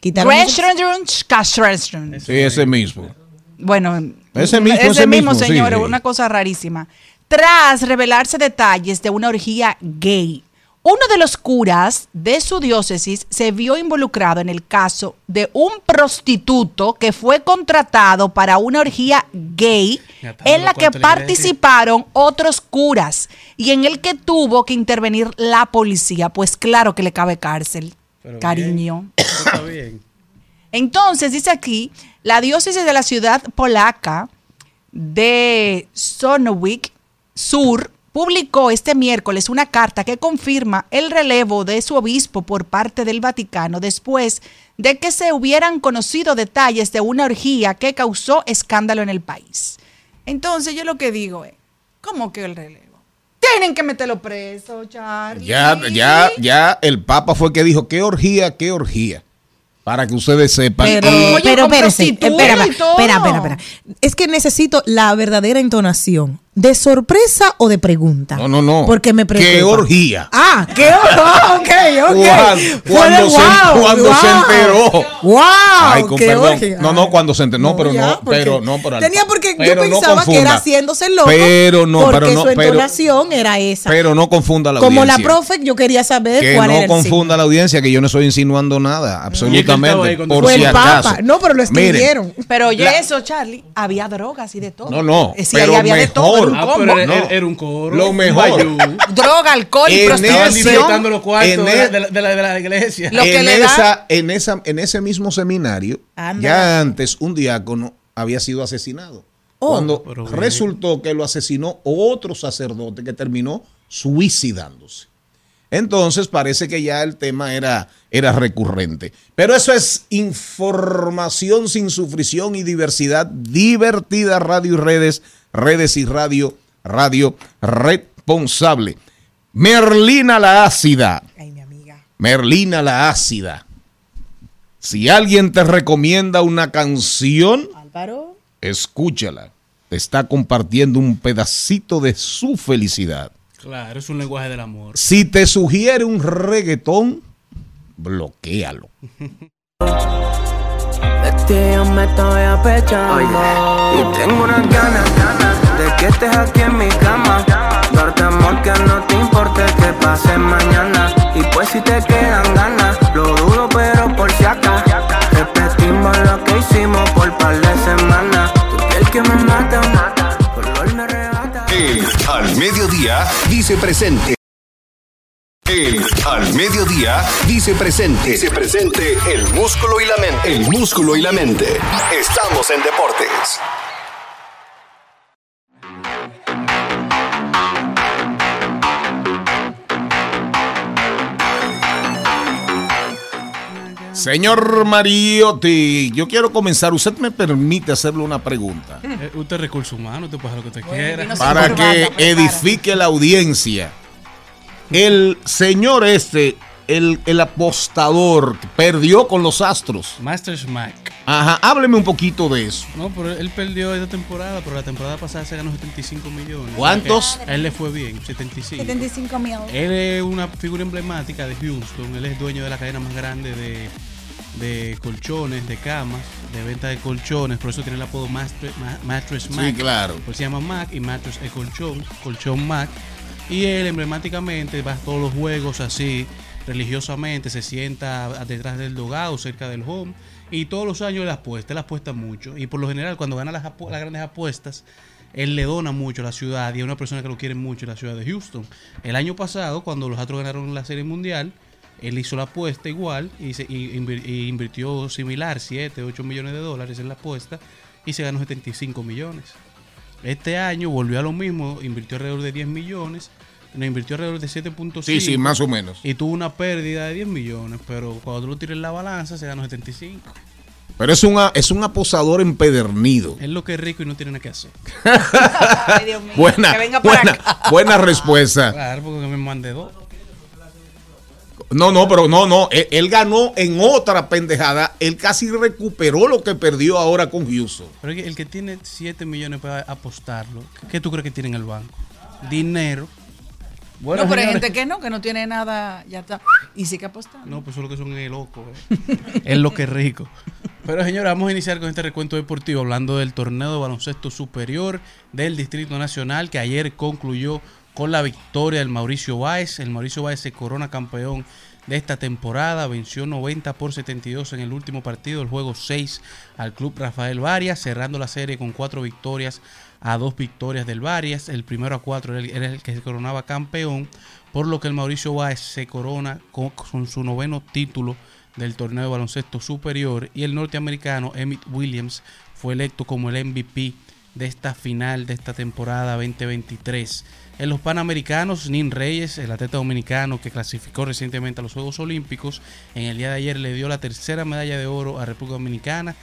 Quitaron ese-. Sí, ese mismo. Bueno, Ese mismo, ese, ese mismo, señor, sí. una cosa rarísima. Tras revelarse detalles de una orgía gay, uno de los curas de su diócesis se vio involucrado en el caso de un prostituto que fue contratado para una orgía gay en la que participaron otros curas y en el que tuvo que intervenir la policía. Pues claro que le cabe cárcel, Pero cariño. Está bien. Entonces, dice aquí, la diócesis de la ciudad polaca de Sonowik Sur publicó este miércoles una carta que confirma el relevo de su obispo por parte del Vaticano después de que se hubieran conocido detalles de una orgía que causó escándalo en el país. Entonces, yo lo que digo es, ¿cómo que el relevo? Tienen que meterlo preso, Charlie. Ya, ya, ya el Papa fue que dijo, qué orgía, qué orgía. Para que ustedes sepan. Pero, Oye, pero espera, espera, espera, espera. Es que necesito la verdadera entonación. ¿De sorpresa o de pregunta? No, no, no. Porque me preocupa. ¿Qué orgía? Ah, qué oh, [LAUGHS] ok, ok. Cuando, se, wow, cuando wow. se enteró. Wow, Ay, con qué perdón. orgía. No, no, cuando se enteró. No, pero ya, no, porque pero no, pero Tenía porque yo pero no pensaba que era haciéndose loco. Pero no, porque pero no, su pero- entonación era esa. Pero no confunda la Como la audiencia. profe, yo quería saber Que cuál no era el confunda la audiencia, que yo no estoy insinuando nada, absolutamente. Por Fue si el acaso. Papa. No, pero lo Miren, escribieron. Pero oye La- eso, Charlie, había drogas y de todo. No, no, Eh, sí, pero había de todo, mejor. era un Ah, combo. pero era, No. era un coro. Lo mejor. [LAUGHS] Droga, alcohol y En prostitución. los cuartos en de, la, el- de la- de la- de la iglesia. Lo que en, da- esa, en, esa, en ese mismo seminario, Anda. ya antes un diácono había sido asesinado. Oh. cuando Pero bien. resultó que lo asesinó otro sacerdote que terminó suicidándose. Entonces parece que ya el tema era, era recurrente. Pero eso es información sin sufrición y diversidad divertida, radio y redes, redes y radio, radio responsable. Merlina la ácida. Ay, mi amiga. Merlina la ácida. Si alguien te recomienda una canción, Álvaro. escúchala. Te está compartiendo un pedacito de su felicidad. Claro, es un lenguaje del amor. Si te sugiere un reggaetón, bloquéalo. [LAUGHS] Ti yo me estoy apechando. Y tengo unas ganas, De que estés aquí en mi cama. Darte amor que no te importe que pase mañana. Y pues si te quedan ganas Lo dudo pero por si acá Repetimos lo que hicimos por par de semanas. Tu piel que me mata Tu olor me arrebata. El Al Mediodía dice presente. El al mediodía dice presente. Dice presente el músculo y la mente. El músculo y la mente. Estamos en deportes. Señor Mariotti, yo quiero comenzar. Usted me permite hacerle una pregunta. Eh, usted es recurso humano, tú puedes lo que te quiera. Para que edifique la audiencia. El señor este, el, el apostador, perdió con los Astros. Masters Mac. Ajá, hábleme un poquito de eso. No, pero él perdió esta temporada, pero la temporada pasada se ganó 75 millones. ¿Cuántos? A él le fue bien, 75. 75 mil. Él es una figura emblemática de Houston. Él es dueño de la cadena más grande de, de colchones, de camas, de venta de colchones. Por eso tiene el apodo Master- Ma- Mattress Mac. Sí, claro. Pues se llama Mac y Mattress es colchón, colchón Mac. Y él emblemáticamente va a todos los juegos así, religiosamente, se sienta detrás del dogado, cerca del home. Y todos los años él apuesta, él apuesta mucho. Y por lo general, cuando gana las, apu- las grandes apuestas, él le dona mucho a la ciudad y es una persona que lo quiere mucho en la ciudad de Houston. El año pasado, cuando los Astros ganaron la Serie Mundial, él hizo la apuesta igual y, se, y invirtió similar, 7, 8 millones de dólares en la apuesta y se ganó 75 millones. Este año volvió a lo mismo, invirtió alrededor de 10 millones, no invirtió alrededor de 7.5. Sí, sí, más o menos. Y tuvo una pérdida de 10 millones, pero cuando tú lo tiras en la balanza se ganó 75. Pero es, una, es un aposador empedernido. Es lo que es rico y no tiene nada que hacer. [LAUGHS] Ay, Dios mío. Buena, Que venga buena, acá. buena respuesta. Claro, porque me mandé dos. No, no, pero no, no. Él, él ganó en otra pendejada. Él casi recuperó lo que perdió ahora con Houston. Pero el que tiene 7 millones para apostarlo, ¿qué- ¿qué tú crees que tiene en el banco? Dinero. Bueno, no, pero hay señores. gente que no, que no tiene nada, ya está. Y sí que apostar. No, pues eso es lo que son es loco. eh. es lo que es rico. Pero señora, vamos a iniciar con este recuento deportivo hablando del torneo de baloncesto superior del Distrito Nacional que ayer concluyó con la victoria del Mauricio Báez. El Mauricio Báez se corona campeón de esta temporada, venció 90 por 72 en el último partido, el juego 6 al club Rafael Varias, cerrando la serie con cuatro victorias a dos victorias del Varias. El primero a cuatro era el, que se coronaba campeón, por lo que el Mauricio Báez se corona con, con su noveno título del torneo de baloncesto superior y el norteamericano Emmett Williams fue electo como el MVP de esta final de esta temporada 2023. En los Panamericanos, Nin Reyes, el atleta dominicano que clasificó recientemente a los Juegos Olímpicos, en el día de ayer le dio la tercera medalla de oro a República Dominicana.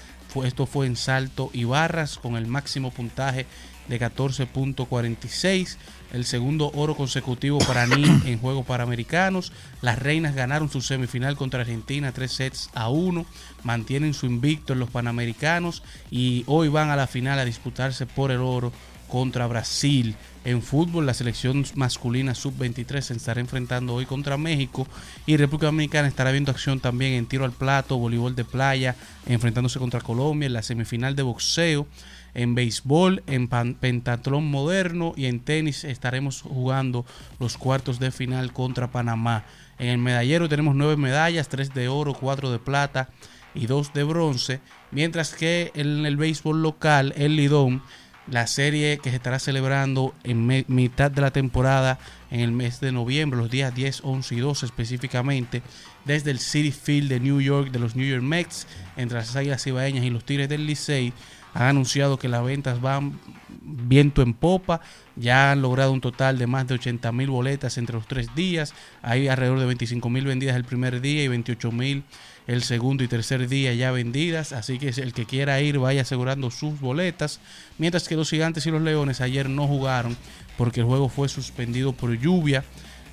Esto fue en salto y barras con el máximo puntaje de 14.46. El segundo oro consecutivo para Nin [COUGHS] en Juegos Panamericanos. Las reinas ganaron su semifinal contra Argentina, tres sets a uno. Mantienen su invicto en los Panamericanos y hoy van a la final a disputarse por el oro contra Brasil. En fútbol, la selección masculina sub-23 se estará enfrentando hoy contra México y República Dominicana estará viendo acción también en tiro al plato, voleibol de playa, enfrentándose contra Colombia en la semifinal de boxeo. En béisbol, en pentatlón moderno y en tenis estaremos jugando los cuartos de final contra Panamá. En el medallero tenemos nueve medallas, tres de oro, cuatro de plata y dos de bronce. Mientras que en el béisbol local, el Lidón, la serie que se estará celebrando en mitad de la temporada en el mes de noviembre, los días 10, 11 y 12 específicamente, desde el City Field de New York de los New York Mets, entre las Águilas Ibaeñas y los Tigres del Licey, han anunciado que las ventas van viento en popa, ya han logrado un total de más de 80 mil boletas entre los tres días, hay alrededor de 25 mil vendidas el primer día y 28 mil el segundo y tercer día ya vendidas, así que el que quiera ir vaya asegurando sus boletas, mientras que los gigantes y los leones ayer no jugaron porque el juego fue suspendido por lluvia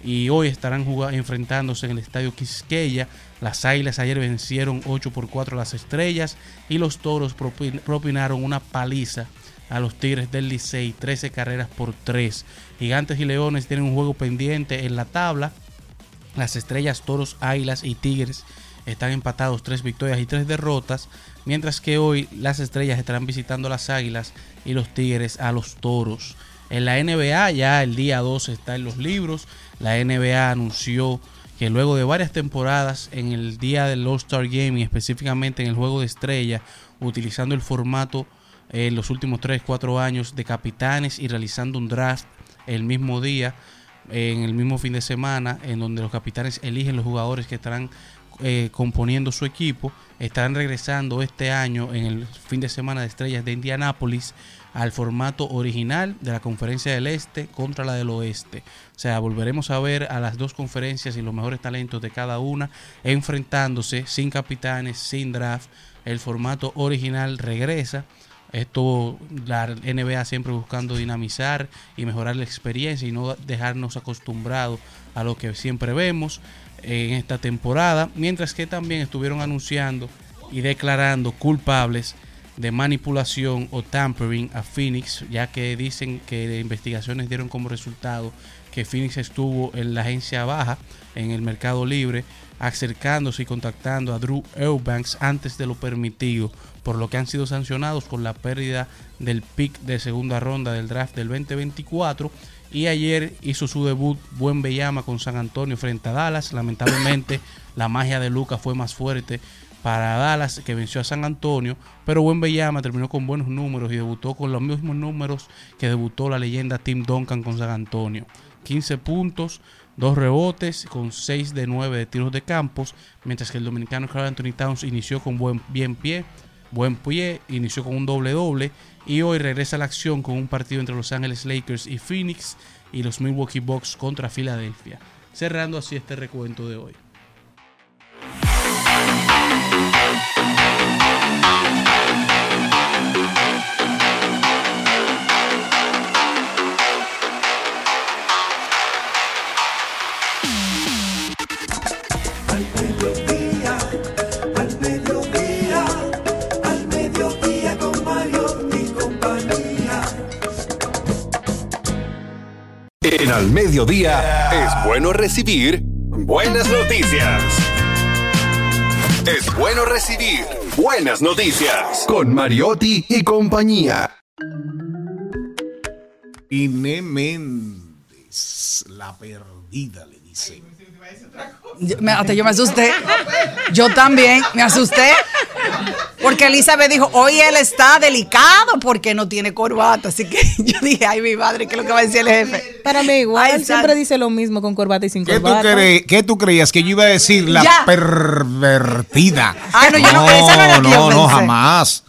y hoy estarán enfrentándose en el estadio Quisqueya. Las Águilas ayer vencieron 8 por 4 a las Estrellas y los Toros propin- propinaron una paliza a los Tigres del Licey, 13 carreras por 3. Gigantes y Leones tienen un juego pendiente en la tabla. Las Estrellas, Toros, Águilas y Tigres están empatados, 3 victorias y 3 derrotas, mientras que hoy las Estrellas estarán visitando a las Águilas y los Tigres a los Toros. En la NBA ya el día 2 está en los libros. La NBA anunció que luego de varias temporadas en el día del All-Star Game y específicamente en el juego de estrella, utilizando el formato en los últimos 3-4 años de capitanes y realizando un draft el mismo día, en el mismo fin de semana, en donde los capitanes eligen los jugadores que estarán eh, componiendo su equipo. Estarán regresando este año en el fin de semana de estrellas de Indianápolis al formato original de la conferencia del este contra la del oeste. O sea, volveremos a ver a las dos conferencias y los mejores talentos de cada una enfrentándose sin capitanes, sin draft. El formato original regresa. Esto, la NBA siempre buscando dinamizar y mejorar la experiencia y no dejarnos acostumbrados a lo que siempre vemos en esta temporada. Mientras que también estuvieron anunciando y declarando culpables de manipulación o tampering a Phoenix, ya que dicen que investigaciones dieron como resultado que Phoenix estuvo en la agencia baja, en el mercado libre, acercándose y contactando a Drew Eubanks antes de lo permitido, por lo que han sido sancionados con la pérdida del pick de segunda ronda del draft del 2024. Y ayer hizo su debut Buen Bellama con San Antonio frente a Dallas. Lamentablemente [COUGHS] la magia de Lucas fue más fuerte para Dallas que venció a San Antonio, pero Buen Bellama terminó con buenos números y debutó con los mismos números que debutó la leyenda Tim Duncan con San Antonio. 15 puntos, 2 rebotes con 6 de 9 de tiros de campos, mientras que el dominicano Carl Anthony Towns inició con buen bien pie, buen pie, inició con un doble doble y hoy regresa a la acción con un partido entre Los Ángeles Lakers y Phoenix y los Milwaukee Bucks contra Filadelfia. Cerrando así este recuento de hoy. En al mediodía es bueno recibir buenas noticias. Es bueno recibir buenas noticias con Mariotti y compañía. Iné Méndez, la perdida, le dice. Yo- me- hasta yo me asusté. Yo también me asusté. Porque Elizabeth dijo, hoy él está delicado porque no tiene corbata. Así que [LAUGHS] yo dije, ay, mi madre, ¿qué es lo que va a decir el jefe? Para mí igual, Ay, él siempre dice lo mismo con corbata y sin ¿Qué tú, corbata. cre- qué tú creías? Que yo iba a decir la Ya. pervertida. Ah, no, yo no- esa no era yo no, no, pensé. jamás.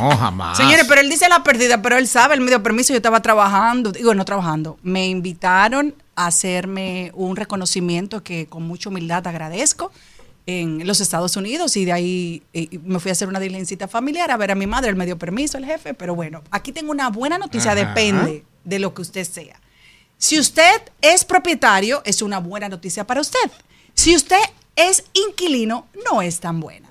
No, jamás. Señores, pero él dice la pérdida, pero él sabe, él me dio permiso, yo estaba trabajando, digo, no trabajando, me invitaron a hacerme un reconocimiento que con mucha humildad agradezco en los Estados Unidos y de ahí eh, me fui a hacer una diligencia familiar a ver a mi madre, él me dio permiso, el jefe, pero bueno, aquí tengo una buena noticia, Ajá. depende de lo que usted sea. Si usted es propietario, es una buena noticia para usted. Si usted es inquilino, no es tan buena.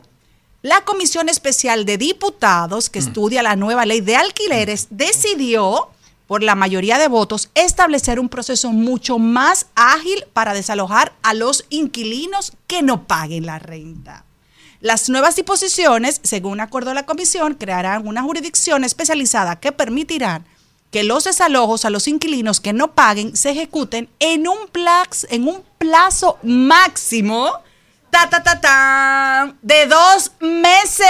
La Comisión Especial de Diputados, que estudia la nueva ley de alquileres, decidió, por la mayoría de votos, establecer un proceso mucho más ágil para desalojar a los inquilinos que no paguen la renta. Las nuevas disposiciones, según acordó la comisión, crearán una jurisdicción especializada que permitirán que los desalojos a los inquilinos que no paguen se ejecuten en un en un plazo máximo ta, ta, ta, ta, de dos meses.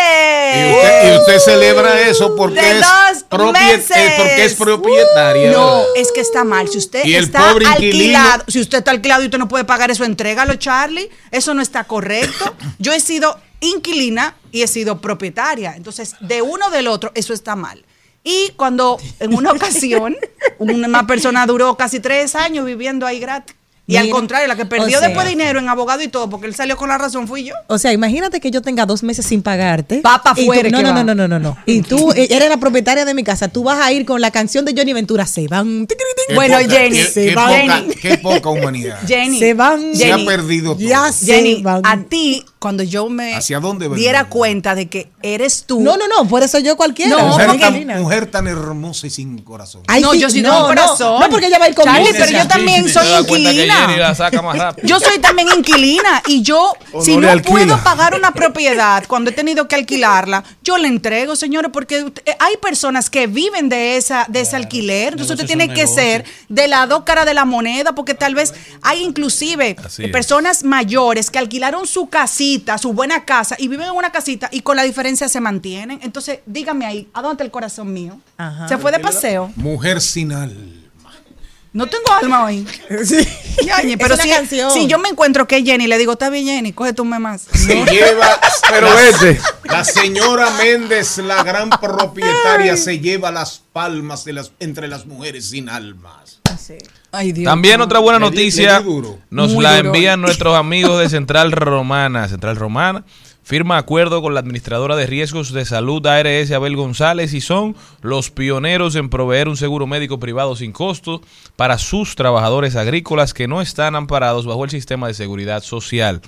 Y usted, y usted celebra eso porque De es, dos meses. eh, porque es propietaria. No, ¿verdad? es que está mal. Si usted Y está alquilado, si usted está alquilado y usted no puede pagar eso, entrégalo, Charlie. Eso no está correcto. Yo he sido inquilina y he sido propietaria. Entonces, de uno del otro, eso está mal. Y cuando en una ocasión, una persona duró casi tres años viviendo ahí gratis. Y al contrario, la que perdió o sea- después dinero en abogado y todo, porque él salió con la razón, fui yo. O sea, imagínate que yo tenga dos meses sin pagarte. Pa' pa' Y tú- afuera No, no, no, no, no, no, no. Y tú [LAUGHS] eh, eres la propietaria de mi casa. Tú vas a ir con la canción de Johnny Ventura. Se van. Qué Bueno, poca- Jenny, qué- se qué va. poca- Jenny. Qué poca humanidad. [LAUGHS] Jenny. Se van. Se ha Jenny, perdido todo. Ya se Jenny, van. a ti, cuando yo me ¿Hacia dónde diera cuenta de que eres tú. No, no, no. Por eso yo cualquiera. No, mujer, porque- tan, mujer tan hermosa y sin corazón. Ay, no, sí, yo sí no, tengo corazón. No, porque ella va a ir conmigo. Charlie, pero yo también soy que inquilina. Jenny la saca más rápido. Yo soy también inquilina y yo, O si no alquila. puedo pagar una propiedad cuando he tenido que alquilarla, yo le entrego, señores, porque eh, hay personas que viven de esa de ese alquiler. Entonces usted tiene que ser de la dos cara de la moneda, porque tal vez hay inclusive Así eh, es. personas mayores que alquilaron su casita, su buena casa, y viven en una casita y con la diferencia se mantienen. Entonces, dígame ahí, ¿a dónde está el corazón mío? Ajá. ¿Se fue de paseo? Mujer sin alma. No tengo alma. [LAUGHS] Ñañe, Es pero si, yo me encuentro que es Jenny, le digo, está bien, Jenny, coge tu más. Se lleva. Pero la- vete. La señora Méndez, la gran propietaria, se lleva las palmas de las, entre las mujeres sin almas. Ay, Dios. También otra buena noticia le nos Muy la duro. envían nuestros amigos de Central Romana. Central Romana firma acuerdo con la administradora de riesgos de salud ARS Abel González y son los pioneros en proveer un seguro médico privado sin costo para sus trabajadores agrícolas que no están amparados bajo el sistema de seguridad social.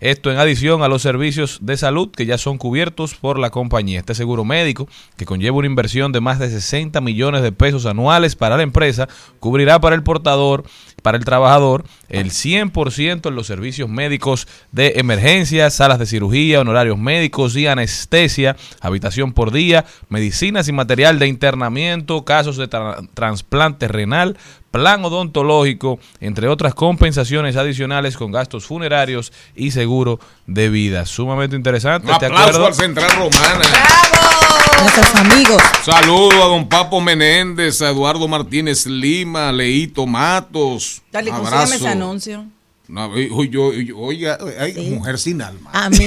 Esto en adición a los servicios de salud que ya son cubiertos por la compañía. Este seguro médico, que conlleva una inversión de más de 60 millones de pesos anuales para la empresa, cubrirá para el portador, para el trabajador, el 100% en los servicios médicos de emergencia, salas de cirugía, honorarios médicos y anestesia, habitación por día, medicinas y material de internamiento, casos de tra- trasplante renal, plan odontológico, entre otras compensaciones adicionales con gastos funerarios y seguro de vida. Sumamente interesante Un este aplauso acuerdo. al Central Romana. Nuestros amigos. Saludo a don Papo Menéndez, a Eduardo Martínez Lima, a Leito Matos. Dale, Abrazo. consígueme ese anuncio. No, yo- yo- oiga, hay mujer sin alma. A mí.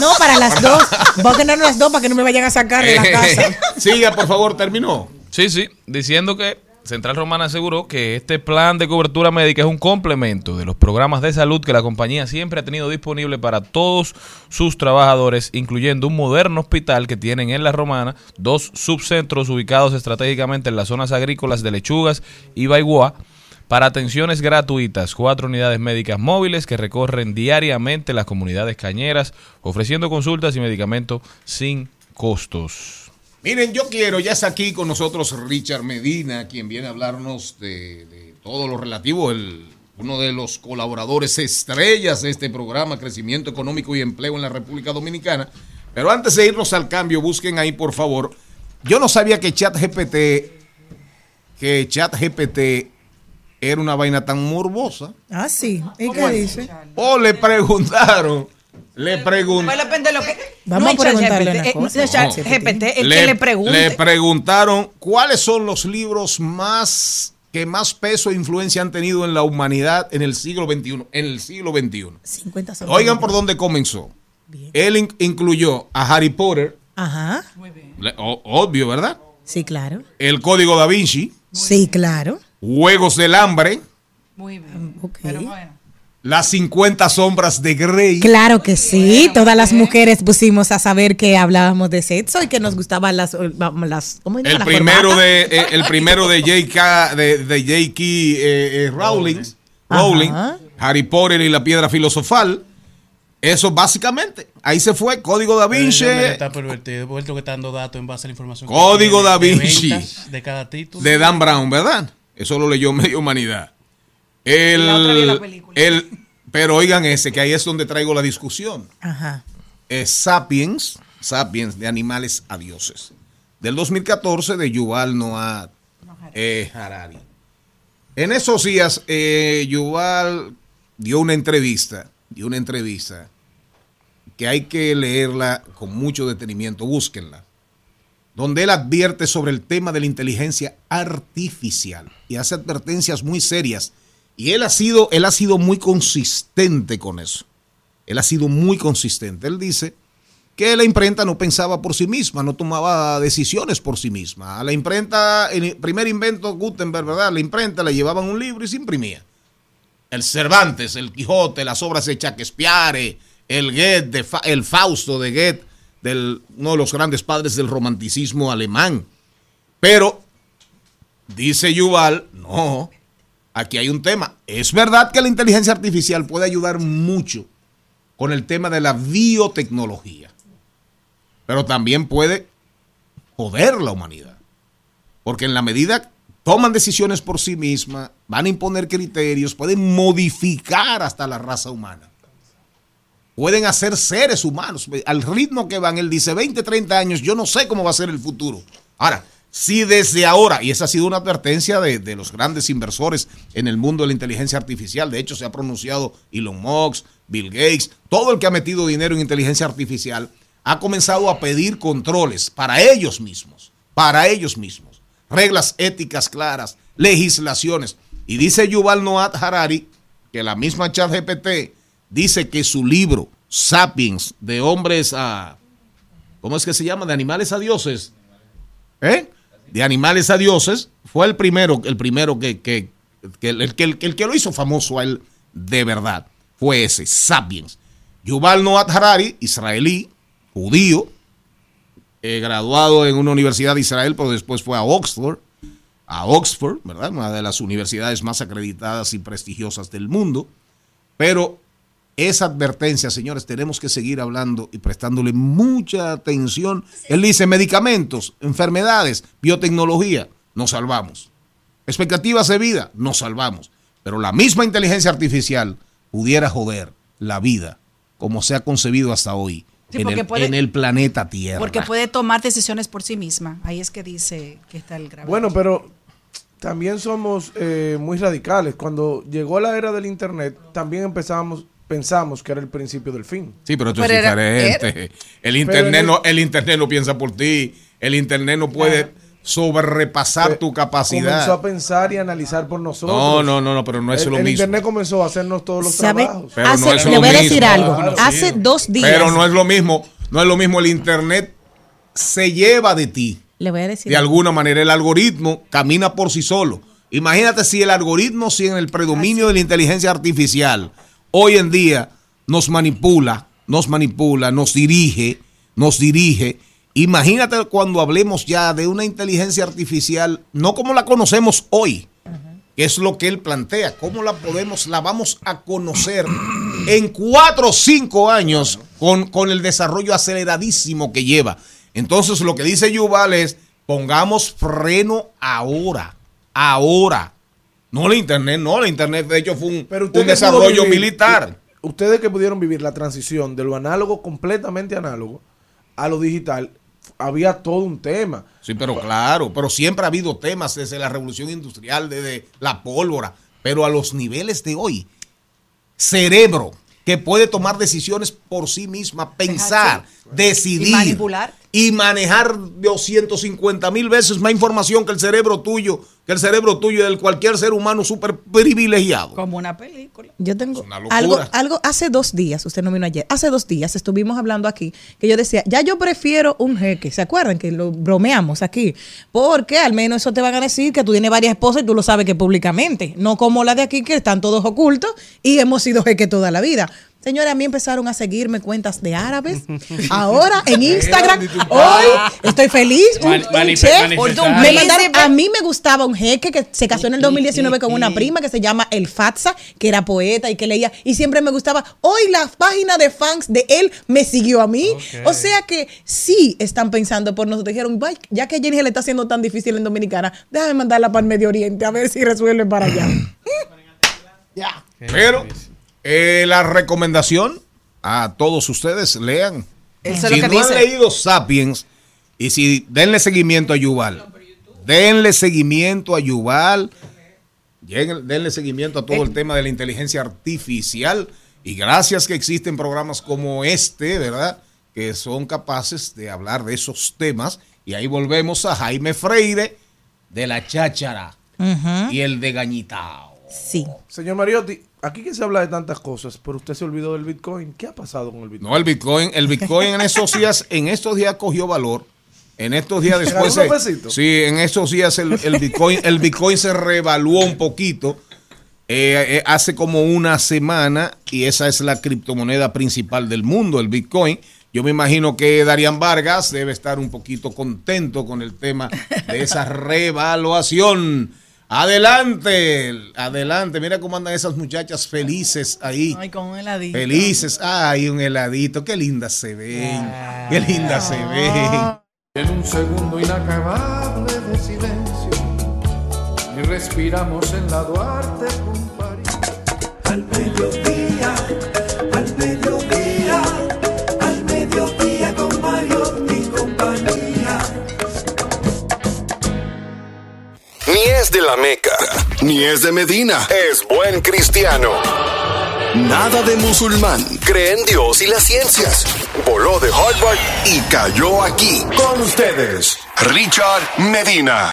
No, para las dos. Voy a ganar las dos para que no me vayan a sacar de la casa. [LAUGHS] Siga, por favor, terminó. Sí, sí, diciendo que Central Romana aseguró que este plan de cobertura médica es un complemento de los programas de salud que la compañía siempre ha tenido disponible para todos sus trabajadores, incluyendo un moderno hospital que tienen en La Romana, dos subcentros ubicados estratégicamente en las zonas agrícolas de Lechugas y Baigua, para atenciones gratuitas, cuatro unidades médicas móviles que recorren diariamente las comunidades cañeras, ofreciendo consultas y medicamentos sin costos. Miren, yo quiero, ya está aquí con nosotros Richard Medina, quien viene a hablarnos de, de todo lo relativo, el, uno de los colaboradores estrellas de este programa, Crecimiento Económico y Empleo en la República Dominicana. Pero antes de irnos al cambio, busquen ahí, por favor. Yo no sabía que ChatGPT, que ChatGPT era una vaina tan morbosa. Ah, sí. ¿Y qué dice? O le preguntaron, le preguntaron. Vamos no a una eh, cosa. no que le pregunte. le preguntaron cuáles son los libros más que más peso e influencia han tenido en la humanidad en el siglo XXI. En el siglo XXI. 50 son- Oigan por dónde comenzó. Él in- incluyó a Harry Potter, Ajá. le- o- obvio, ¿verdad? Sí, claro. El Código da Vinci, Sí, claro. Juegos del Hambre, Muy bien. Ok. Las 50 Sombras de Grey. Claro que sí, todas las mujeres pusimos a saber que hablábamos de sexo y que nos gustaban las, las ¿cómo? El Las primero de eh, el primero de J.K. de, de J.K. eh, eh, Rowling, Rowling, Ajá. Harry Potter y la piedra filosofal. Eso básicamente. Ahí se fue. Código da Vinci. Está pervertido. Porque él que está dando datos en base a la información. que Código tiene da de Vinci. De cada título. De Dan Brown, ¿verdad? Eso lo leyó [LAUGHS] medio humanidad. El, La otra vi la película. el- pero oigan ese, que ahí es donde traigo la discusión. Ajá. es Sapiens, Sapiens de animales a dioses, del 2014 de Yuval Noah eh, Harari. En esos días, eh, Yuval dio una entrevista, dio una entrevista que hay que leerla con mucho detenimiento, búsquenla, donde él advierte sobre el tema de la inteligencia artificial y hace advertencias muy serias. Y él ha sido, él ha sido muy consistente con eso. Él ha sido muy consistente. Él dice que la imprenta no pensaba por sí misma, no tomaba decisiones por sí misma. A la imprenta, el primer invento Gutenberg, ¿verdad? La imprenta le llevaban un libro y se imprimía. El Cervantes, el Quijote, las obras de Shakespeare, el Goethe, el Fausto de Goethe, uno de los grandes padres del romanticismo alemán. Pero, dice Yuval, no, aquí hay un tema. Es verdad que la inteligencia artificial puede ayudar mucho con el tema de la biotecnología, pero también puede joder la humanidad. Porque en la medida toman decisiones por sí mismas, van a imponer criterios, pueden modificar hasta la raza humana. Pueden hacer seres humanos. Al ritmo que van, él dice 20, 30 años, yo no sé cómo va a ser el futuro. Ahora, si desde ahora, y esa ha sido una advertencia de, los grandes inversores en el mundo de la inteligencia artificial, de hecho se ha pronunciado Elon Musk, Bill Gates, todo el que ha metido dinero en inteligencia artificial, ha comenzado a pedir controles para ellos mismos, para ellos mismos. reglas éticas claras, legislaciones. Y dice Yuval Noah Harari que la misma ChatGPT dice que su libro Sapiens de hombres a ¿cómo es que se llama? de animales a dioses. ¿Eh? De animales a dioses fue el primero, el primero que, que, que el, que el que lo hizo famoso a él de verdad fue ese Sapiens. Yuval Noah Harari, israelí, judío, eh, graduado en una universidad de Israel, pero después fue a Oxford, a Oxford, ¿verdad? Una de las universidades más acreditadas y prestigiosas del mundo. Pero esa advertencia, señores, tenemos que seguir hablando y prestándole mucha atención. Él dice medicamentos, enfermedades, biotecnología, nos salvamos. Expectativas de vida, nos salvamos. Pero la misma inteligencia artificial pudiera joder la vida como se ha concebido hasta hoy Sí, en, porque el, puede- en el planeta Tierra. Porque puede tomar decisiones por sí misma. Ahí es que dice que está el grave. Bueno, pero también somos eh, muy radicales. Cuando llegó la era del Internet, también empezamos, pensamos que era el principio del fin. Sí, pero esto Pero es era- diferente. era- El internet, el- no, el internet no piensa por ti. El internet no puede sobrepasar tu capacidad. Comenzó a pensar y analizar por nosotros. No, no, no, no, pero no es el, lo el mismo. Internet comenzó a hacernos todos los ¿Sabe? trabajos. Pero Hace- no es le lo voy a decir mismo. algo. Claro, Hace sí. dos días. Pero no es lo mismo. No es lo mismo. El internet se lleva de ti. Le voy a decir. De algo. alguna manera el algoritmo camina por sí solo. Imagínate si el algoritmo, si en el predominio de la inteligencia artificial, hoy en día nos manipula, nos manipula, nos dirige, nos dirige. Imagínate cuando hablemos ya de una inteligencia artificial, no como la conocemos hoy, que es lo que él plantea, cómo la podemos, la vamos a conocer [CLEARS THROAT] en cuatro o cinco años con, con el desarrollo aceleradísimo que lleva. Entonces lo que dice Yuval es, pongamos freno ahora, ahora. No la internet, no, la internet de hecho fue un, Pero desarrollo vivir- militar. Ustedes que pudieron vivir la transición de lo análogo completamente análogo a lo digital, había todo un tema. Sí, pero claro, pero siempre ha habido temas desde la revolución industrial, desde la pólvora, pero a los niveles de hoy, cerebro que puede tomar decisiones por sí misma, pensar, decidir Y manipular. y manejar 250 mil veces más información que el cerebro tuyo, que el cerebro tuyo y del cualquier ser humano súper privilegiado. Como una película. Yo tengo una locura. algo, algo, hace dos días, usted no vino ayer, hace dos días estuvimos hablando aquí, que yo decía, ya yo prefiero un jeque, ¿se acuerdan? Que lo bromeamos aquí, porque al menos eso te van a decir que tú tienes varias esposas y tú lo sabes que públicamente, no como la de aquí que están todos ocultos y hemos sido jeque toda la vida. Señores, a mí empezaron a seguirme cuentas de árabes. Ahora en Instagram, hoy estoy feliz. Un, un chef. Me mandaron- a mí me gustaba un jeque que se casó en el 2019 con una prima que se llama El Fatsa, que era poeta y que leía. Y siempre me gustaba. Hoy la página de fans de él me siguió a mí. O sea que sí están pensando por nosotros. Dijeron, "Vay, ya que Jenny se le está haciendo tan difícil en Dominicana, déjame mandarla para el Medio Oriente a ver si resuelven para allá. [CLEARS THROAT] ya. Pero eh, la recomendación a todos ustedes, lean. Eso si lo que no dice. han leído Sapiens, y si denle seguimiento a Yuval, denle seguimiento a Yuval, denle seguimiento a todo el tema de la inteligencia artificial, y gracias que existen programas como este, ¿verdad? Que son capaces de hablar de esos temas, y ahí volvemos a Jaime Freire de la cháchara y el de Gañitao. Sí. Señor Mariotti, aquí que se habla de tantas cosas, pero usted se olvidó del Bitcoin. ¿Qué ha pasado con el Bitcoin? No, el Bitcoin, el Bitcoin en estos días, en estos días cogió valor. En estos días después, ¿Ganó unos se- sí, en estos días el, el Bitcoin, el Bitcoin se revaluó un poquito. eh, eh, hace como una semana y esa es la criptomoneda principal del mundo, el Bitcoin. Yo me imagino que Darían Vargas debe estar un poquito contento con el tema de esa revaluación. Adelante, adelante. Mira cómo andan esas muchachas felices ahí. Ay, con un heladito. Felices. Ay, un heladito. Qué lindas se ven. Qué lindas se ven. En un segundo inacabable de silencio, y respiramos en la Duarte con París. Es de la Meca, ni es de Medina. Es buen cristiano. Nada de musulmán. Cree en Dios y las ciencias. Voló de Harvard y cayó aquí. Con ustedes, Richard Medina.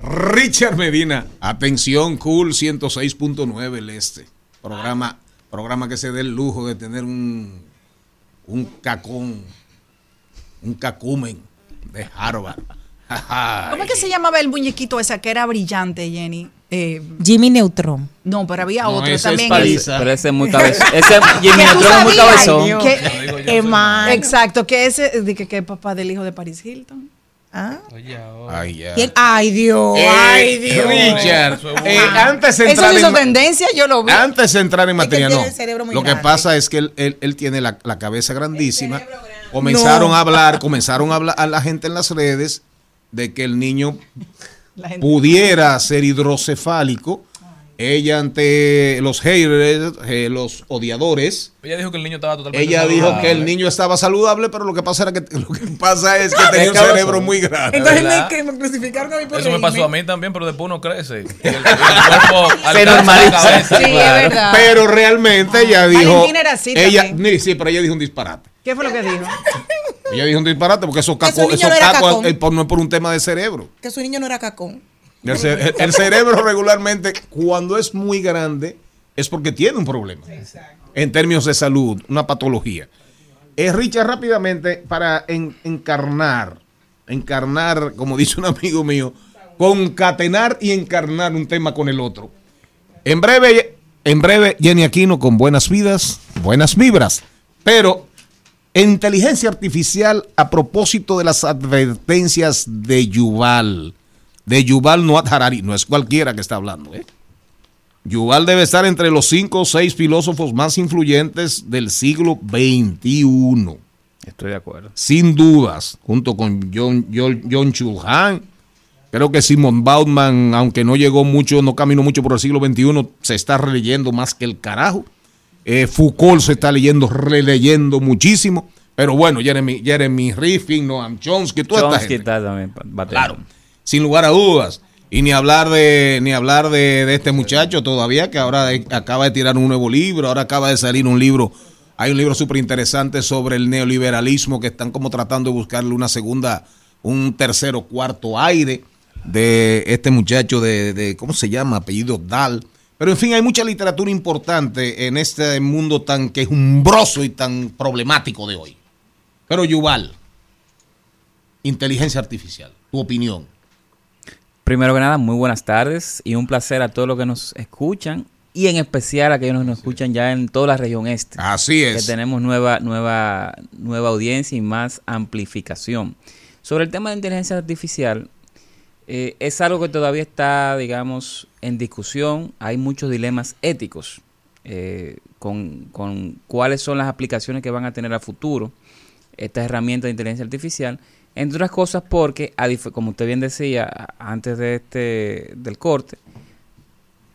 Richard Medina, atención, Cool 106.9 el este. Programa, programa que se dé el lujo de tener un, un cacón, un cacumen de Harvard. ¿Cómo es que se llamaba el muñequito ese que era brillante, Jenny? Eh, Jimmy Neutron. no, pero había No, otro es también. París. Pero ese es muy cabezón. [LAUGHS] Ese Jimmy Neutron es muy cabezón. que-. Exacto, que ese, de que, que es papá del hijo de Paris Hilton. ¿Ah? Ay. Ay, Dios. Eh, ay, Dios. Richard, eh, antes de Eso entrar se hizo en tendencia, yo lo vi. Antes de entrar en Es que materia, no. Lo que grande. pasa es que él, él- él tiene la, la cabeza grandísima. Comenzaron No. a hablar, comenzaron a hablar a la gente en las redes de que el niño [LAUGHS] pudiera ser hidrocefálico. Ella ante los haters, eh, los odiadores, Ella dijo que el niño estaba totalmente ella dijo que el niño estaba saludable, pero lo que pasa era que [LAUGHS] lo que pasa es que [LAUGHS] tenía un cerebro muy grande. Entonces me, que me crucificaron a mí por Eso me pasó a mí también, pero después uno crece. Y el, y el cuerpo la normaliza. cabeza. Sí, es verdad. Pero realmente ella dijo, Valentina era así ella, también. sí, pero ella dijo un disparate. ¿Qué fue lo que dijo? [LAUGHS] Ella dijo un disparate porque esos cacos, esos no cacos eh, no es por un tema de cerebro. Que su niño no era cacón. El, ce- el- el cerebro [LAUGHS] regularmente, cuando es muy grande, es porque tiene un problema. En términos de salud, una patología. Es Richard, rápidamente, para en- encarnar, encarnar, como dice un amigo mío, concatenar y encarnar un tema con el otro. En breve, en breve, Jenny Aquino con buenas vidas, buenas vibras. Pero inteligencia artificial a propósito de las advertencias de Yuval. De Yuval Noah Harari. No es cualquiera que está hablando. ¿eh? Yuval debe estar entre los cinco o seis filósofos más influyentes del siglo XXI. Estoy de acuerdo. Sin dudas, junto con John, John, John Chulhan. Creo que Simon Bautman, aunque no llegó mucho, no caminó mucho por el siglo XXI, se está releyendo más que el carajo. Eh, Foucault se está leyendo, releyendo muchísimo. Pero bueno, Jeremy, Jeremy Riffin, Noam Chomsky, toda esta Chomsky gente. está también. Claro, sin lugar a dudas. Y ni hablar de ni hablar de, de este muchacho todavía que ahora de- acaba de tirar un nuevo libro, ahora acaba de salir un libro, hay un libro súper interesante sobre el neoliberalismo que están como tratando de buscarle una segunda, un tercero, cuarto aire de este muchacho de, de ¿cómo se llama? Apellido Dal. Pero en fin, hay mucha literatura importante en este mundo tan quejumbroso y tan problemático de hoy. Pero Yuval, inteligencia artificial, tu opinión. Primero que nada, muy buenas tardes y un placer a todos los que nos escuchan y en especial a aquellos que nos escuchan ya en toda la región este. Así Que es. tenemos nueva, nueva, nueva audiencia y más amplificación. Sobre el tema de inteligencia artificial, eh, es algo que todavía está, digamos, en discusión. Hay muchos dilemas éticos eh, con, con cuáles son las aplicaciones que van a tener a futuro estas herramientas de inteligencia artificial. Entre otras cosas porque, como usted bien decía antes de este del corte,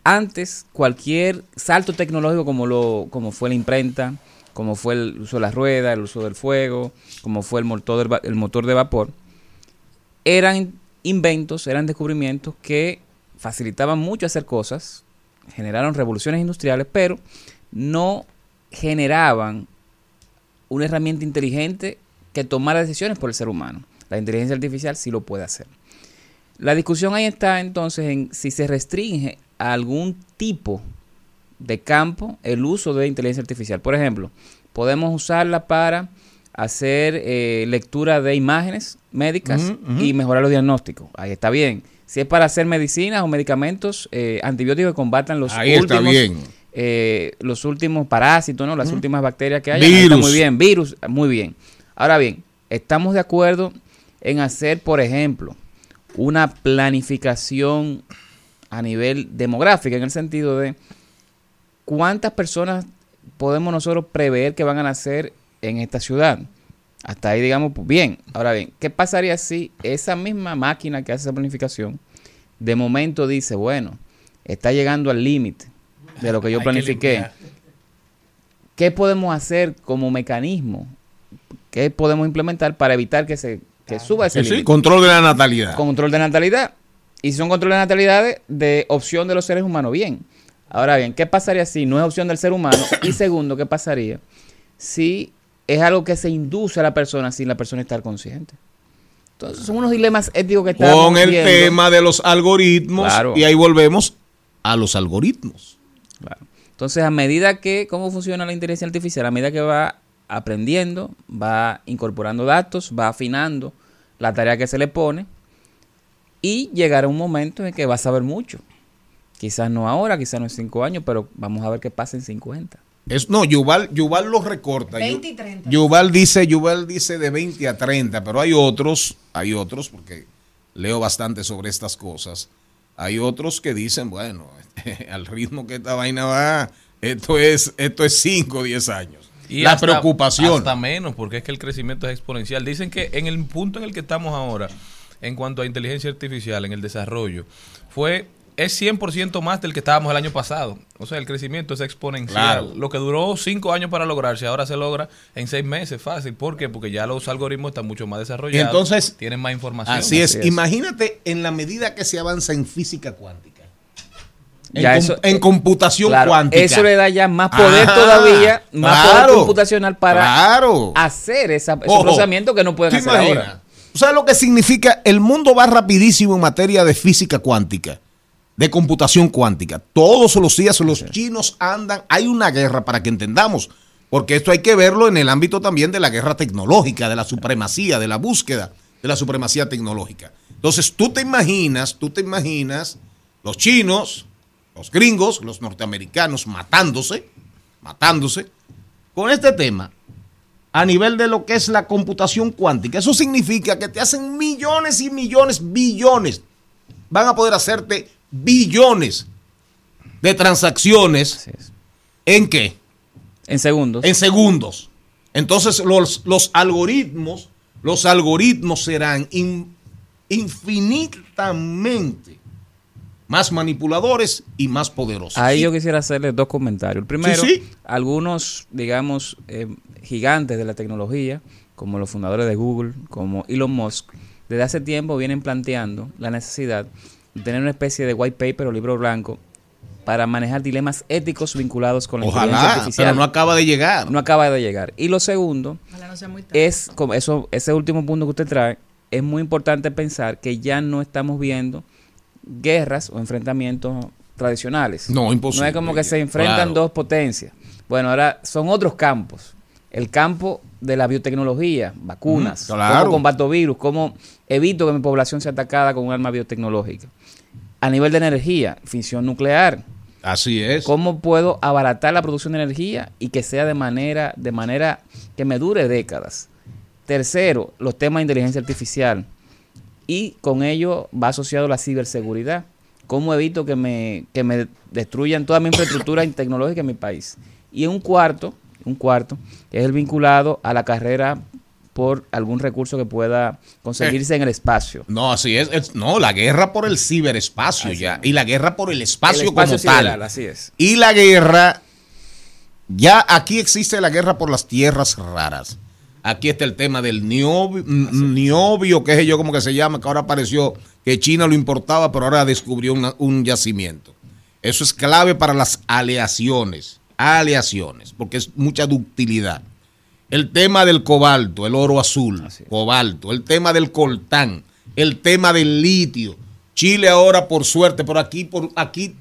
antes cualquier salto tecnológico como lo como fue la imprenta, como fue el uso de las ruedas, el uso del fuego, como fue el motor, el motor de vapor, eran inventos, eran descubrimientos que facilitaban mucho hacer cosas, generaron revoluciones industriales, pero no generaban una herramienta inteligente que tomara decisiones por el ser humano. La inteligencia artificial sí lo puede hacer. La discusión ahí está entonces en si se restringe a algún tipo de campo el uso de inteligencia artificial. Por ejemplo, podemos usarla para hacer eh, lectura de imágenes médicas y mejorar los diagnósticos. Ahí está bien. Si es para hacer medicinas o medicamentos, eh, antibióticos que combatan los Ahí está últimos, bien. eh, los últimos parásitos, ¿no? las últimas bacterias que hay. ahí está Virus. Muy bien, virus, muy bien. Ahora bien, estamos de acuerdo en hacer, por ejemplo, una planificación a nivel demográfico, en el sentido de cuántas personas podemos nosotros prever que van a nacer en esta ciudad. Hasta ahí, digamos, pues, bien. Ahora bien, ¿qué pasaría si esa misma máquina que hace esa planificación de momento dice, bueno, está llegando al límite de lo que yo [LAUGHS] planifiqué? ¿Qué podemos hacer como mecanismo? ¿Qué podemos implementar para evitar que se que suba ese Sí, sí, límite? control de la natalidad. Control de natalidad. Y si son control de natalidad de, de opción de los seres humanos, bien. Ahora bien, ¿qué pasaría si no es opción del ser humano? Y segundo, ¿qué pasaría si es algo que se induce a la persona sin la persona estar consciente? Entonces, son unos dilemas éticos que estamos Con el viendo. tema de los algoritmos. Claro. Y ahí volvemos a los algoritmos. Entonces, a medida que, ¿cómo funciona la inteligencia artificial? A medida que va aprendiendo, va incorporando datos, va afinando la tarea que se le pone y llegará un momento en que va a saber mucho. Quizás no ahora, quizás no en cinco años, pero vamos a ver qué pasa en 50. Es, no, Yuval, Yuval lo recorta. 20 y Yu- 30. Yuval dice, Yuval dice de 20 a 30, pero hay otros, hay otros, porque leo bastante sobre estas cosas. Hay otros que dicen, bueno, [LAUGHS] al ritmo que esta vaina va, esto es, esto es 5 o 10 años. la hasta- preocupación. Hasta menos, porque es que el crecimiento es exponencial. Dicen que en el punto en el que estamos ahora, en cuanto a inteligencia artificial, en el desarrollo, fue es 100% más del que estábamos el año pasado. O sea, el crecimiento es exponencial. Claro. Lo que duró cinco años para lograrse, ahora se logra en seis meses, fácil. ¿Por qué? Porque ya los algoritmos están mucho más desarrollados. Entonces, tienen más información. Así es. Imagínate en la medida que se avanza en física cuántica. En, Ya com- eso- en computación Claro, cuántica. Eso le da ya más poder Ah, todavía, más poder computacional para claro. hacer esa, ese Ojo, procesamiento que no pueden ¿te hacer imaginas? ahora. ¿Tú sabes lo que significa? El mundo va rapidísimo en materia de física cuántica, de computación cuántica. Todos los días los chinos andan, hay una guerra para que entendamos, porque esto hay que verlo en el ámbito también de la guerra tecnológica, de la supremacía, de la búsqueda de la supremacía tecnológica. Entonces tú te imaginas, tú te imaginas los chinos, los gringos, los norteamericanos matándose, matándose con este tema a nivel de lo que es la computación cuántica. Eso significa que te hacen millones y millones, billones. Van a poder hacerte billones de transacciones. ¿En qué? En segundos. En segundos. Entonces los, los algoritmos, los algoritmos serán in- infinitamente más manipuladores y más poderosos. Ahí yo quisiera hacerle dos comentarios. El primero, Sí, sí. algunos, digamos, eh, gigantes de la tecnología, como los fundadores de Google, como Elon Musk, desde hace tiempo vienen planteando la necesidad de tener una especie de white paper o libro blanco para manejar dilemas éticos vinculados con la inteligencia Ojalá, artificial. pero no acaba de llegar. No acaba de llegar. Y lo segundo Ojalá no sea muy tarde. es, como eso, ese último punto que usted trae, es muy importante pensar que ya no estamos viendo guerras o enfrentamientos tradicionales. No, imposible. No es como que se enfrentan Claro. dos potencias. Bueno, ahora son otros campos. El campo de la biotecnología, vacunas, Mm, claro. cómo combato virus, cómo evito que mi población sea atacada con un arma biotecnológica. A nivel de energía, fisión nuclear. Así es. ¿Cómo puedo abaratar la producción de energía y que sea de manera, de manera que me dure décadas? Tercero, los temas de inteligencia artificial. Y con ello va asociado la ciberseguridad. ¿Cómo evito que me, que me destruyan toda mi infraestructura [COUGHS] tecnológica en mi país? Y un cuarto, un cuarto, que es el vinculado a la carrera por algún recurso que pueda conseguirse en el espacio. No, así es, es- No, la guerra por el ciberespacio ya. Y la guerra por el espacio, El espacio como sideral, tal. así es. Y la guerra. Ya aquí existe la guerra por las tierras raras. Aquí está el tema del niobio, niobio qué sé yo, como que se llama, que ahora apareció que China lo importaba, pero ahora descubrió una- un yacimiento. Eso es clave para las aleaciones. Aleaciones, porque es mucha ductilidad. El tema del cobalto, el oro azul, cobalto, el tema del coltán, el tema del litio. Chile ahora por suerte, pero aquí por aquí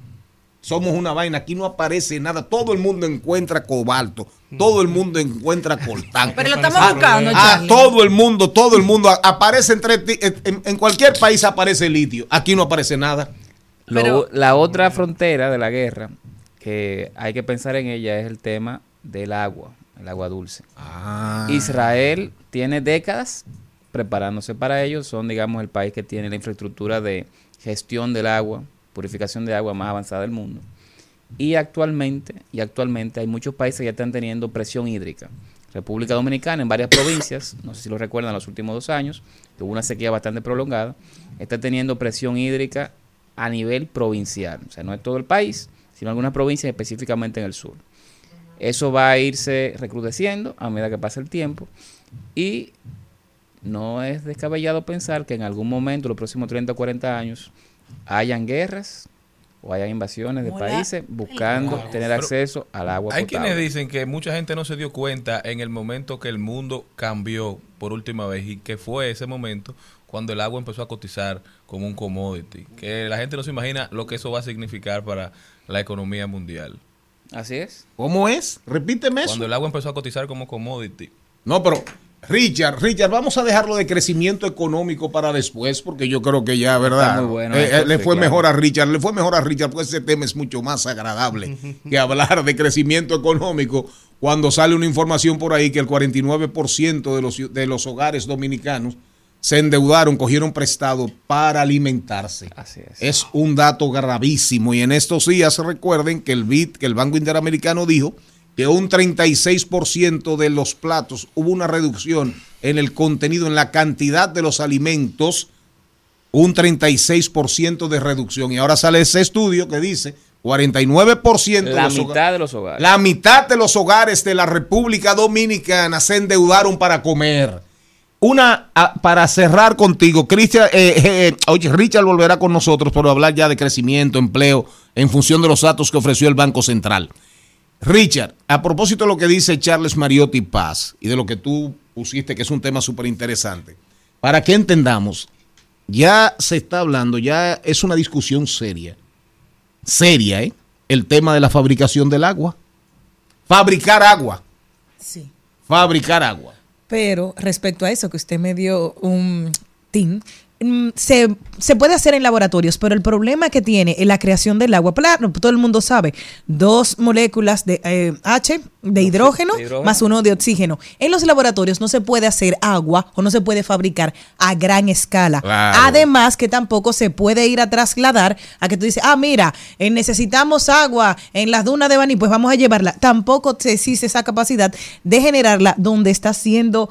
somos una vaina, aquí no aparece nada, todo el mundo encuentra cobalto, todo el mundo encuentra coltán. Pero lo estamos Ah, buscando, ah, todo el mundo, todo el mundo aparece entre ti- en, en cualquier país aparece litio, aquí no aparece nada. Pero- la otra frontera de la guerra que hay que pensar en ella es el tema del agua, el agua dulce. Ah. Israel tiene décadas preparándose para ello, son digamos el país que tiene la infraestructura de gestión del agua, purificación de agua más avanzada del mundo. Y actualmente, y actualmente hay muchos países que ya están teniendo presión hídrica. República Dominicana en varias provincias, no sé si lo recuerdan los últimos dos años, que hubo una sequía bastante prolongada, está teniendo presión hídrica a nivel provincial. O sea, no es todo el país, sino algunas provincias específicamente en el sur. Eso va a irse recrudeciendo a medida que pasa el tiempo y no es descabellado pensar que en algún momento, los próximos 30 o 40 años, hayan guerras o hayan invasiones de Hola. países buscando tener acceso al agua Hay potable. quienes dicen que mucha gente no se dio cuenta en el momento que el mundo cambió por última vez y que fue ese momento cuando el agua empezó a cotizar como un commodity. Que la gente no se imagina lo que eso va a significar para la economía mundial. Así es. ¿Cómo es? Repíteme eso. Cuando el agua empezó a cotizar como commodity. No, pero Richard, Richard, vamos a dejarlo de crecimiento económico para después, porque yo creo que ya, ¿verdad? Está muy bueno Eh, eh, le fue claro. mejor a Richard, le fue mejor a Richard, porque ese tema es mucho más agradable [LAUGHS] que hablar de crecimiento económico cuando sale una información por ahí que el 49% de los, de los hogares dominicanos se endeudaron, cogieron prestado para alimentarse. Así es. Es un dato gravísimo y en estos días recuerden que el BID, que el Banco Interamericano dijo que un 36% de los platos hubo una reducción en el contenido, en la cantidad de los alimentos, un 36% de reducción. Y ahora sale ese estudio que dice 49% de La los hogares- mitad de los hogares. la mitad de los hogares de la República Dominicana se endeudaron para comer. Una, para cerrar contigo, Cristian, eh, eh, oye, Richard volverá con nosotros para hablar ya de crecimiento, empleo, en función de los datos que ofreció el Banco Central. Richard, a propósito de lo que dice Charles Mariotti Paz y de lo que tú pusiste, que es un tema súper interesante, para que entendamos, ya se está hablando, ya es una discusión seria, seria, ¿eh? El tema de la fabricación del agua. Fabricar agua. Sí. Fabricar agua. Pero respecto a eso, que usted me dio un tin, se, se puede hacer en laboratorios, pero el problema que tiene en la creación del agua, claro, todo el mundo sabe, dos moléculas de eh, H, de hidrógeno, de hidrógeno. más uno de oxígeno. En los laboratorios no se puede hacer agua o no se puede fabricar a gran escala. Claro. Además que tampoco se puede ir a trasladar a que tú dices, ah, mira, eh, necesitamos agua en las dunas de Baní, pues vamos a llevarla. Tampoco existe esa capacidad de generarla donde está siendo,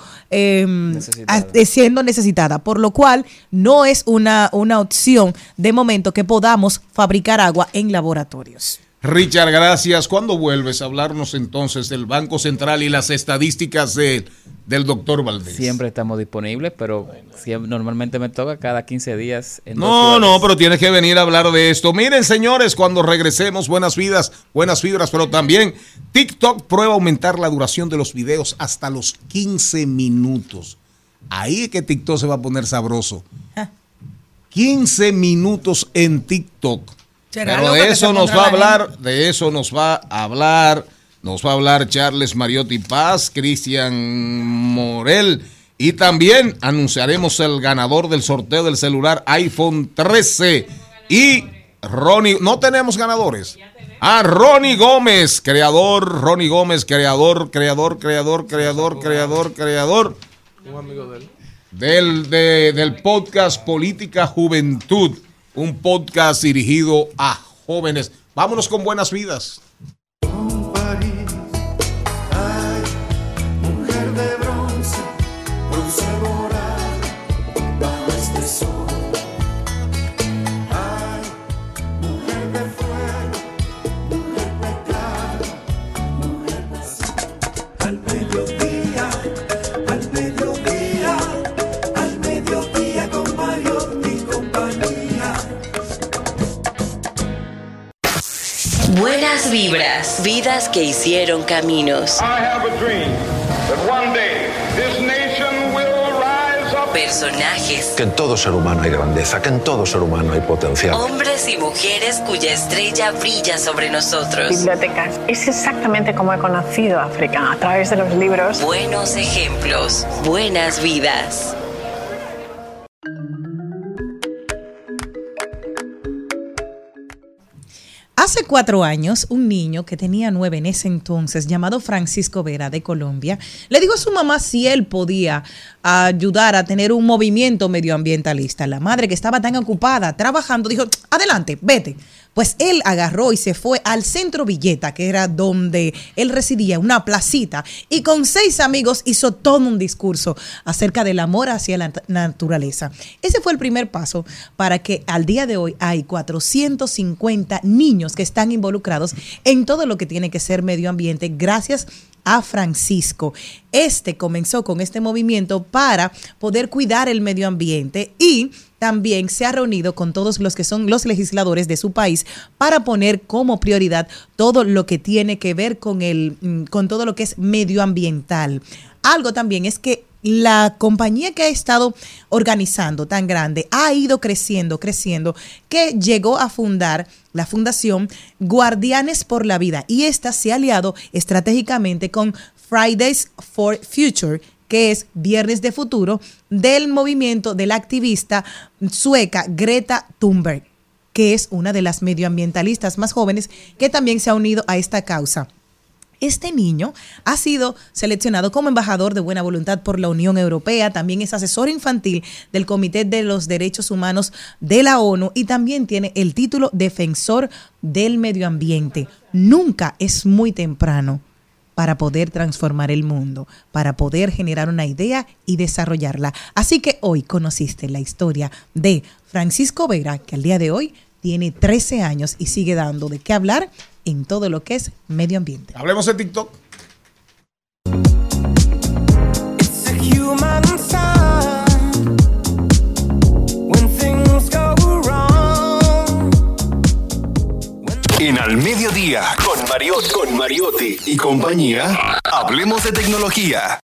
a- eh, siendo necesitada. Por lo cual no es una, una opción de momento que podamos fabricar agua en laboratorios. Richard, gracias. ¿Cuándo vuelves a hablarnos entonces del Banco Central y las estadísticas de- del doctor Valdés? Siempre estamos disponibles, pero siempre- normalmente me toca cada 15 días. En No, no, pero tienes que venir a hablar de esto. Miren, señores, cuando regresemos, buenas vidas, buenas fibras, pero también TikTok prueba aumentar la duración de los videos hasta los 15 minutos. Ahí es que TikTok se va a poner sabroso. 15 minutos en TikTok. ¿Será Pero de eso nos va a la hablar, de eso nos va a hablar, nos va a hablar Charles Mariotti Paz, Cristian Morel y también anunciaremos el ganador del sorteo del celular iPhone 13 y Ronnie, no tenemos ganadores. Ah, Ronnie Gómez, creador, Ronnie Gómez, creador, creador, creador, creador, creador, creador Un amigo de él. del, de- del podcast Política Juventud, un podcast dirigido a jóvenes. Vámonos con buenas vidas. Buenas vibras, vidas que hicieron caminos. Personajes, Que en todo ser humano hay grandeza, que en todo ser humano hay potencial. hombres y mujeres cuya estrella brilla sobre nosotros. bibliotecas. Es exactamente como he conocido África, a través de los libros. Buenos ejemplos, buenas vidas. Hace cuatro años, un niño que tenía nueve en ese entonces, llamado Francisco Vera de Colombia, le dijo a su mamá si él podía ayudar a tener un movimiento medioambientalista. La madre, que estaba tan ocupada trabajando, dijo, adelante, vete. Pues él agarró y se fue al centro Villeta, que era donde él residía, una placita, y con seis amigos hizo todo un discurso acerca del amor hacia la nat- naturaleza. Ese fue el primer paso para que al día de hoy hay 450 niños que están involucrados en todo lo que tiene que ser medio ambiente, gracias a Francisco. Este comenzó con este movimiento para poder cuidar el medio ambiente y también se ha reunido con todos los que son los legisladores de su país para poner como prioridad todo lo que tiene que ver con el mm, con todo lo que es medioambiental. Algo también es que la compañía que ha estado organizando tan grande ha ido creciendo, creciendo, que llegó a fundar la fundación Guardianes por la Vida y esta se ha aliado estratégicamente con Fridays for Future, que es Viernes de Futuro, del movimiento de la activista sueca Greta Thunberg, que es una de las medioambientalistas más jóvenes que también se ha unido a esta causa. Este niño ha sido seleccionado como embajador de buena voluntad por la Unión Europea, también es asesor infantil del Comité de los Derechos Humanos de la ONU y también tiene el título Defensor del Medio Ambiente. Nunca es muy temprano para poder transformar el mundo, para poder generar una idea y desarrollarla. Así que hoy conociste la historia de Francisco Vera, que al día de hoy tiene 13 años y sigue dando de qué hablar en todo lo que es medio ambiente. Hablemos de TikTok. En Al Mediodía, con Mariotti, con Mariotti y compañía, hablemos de tecnología.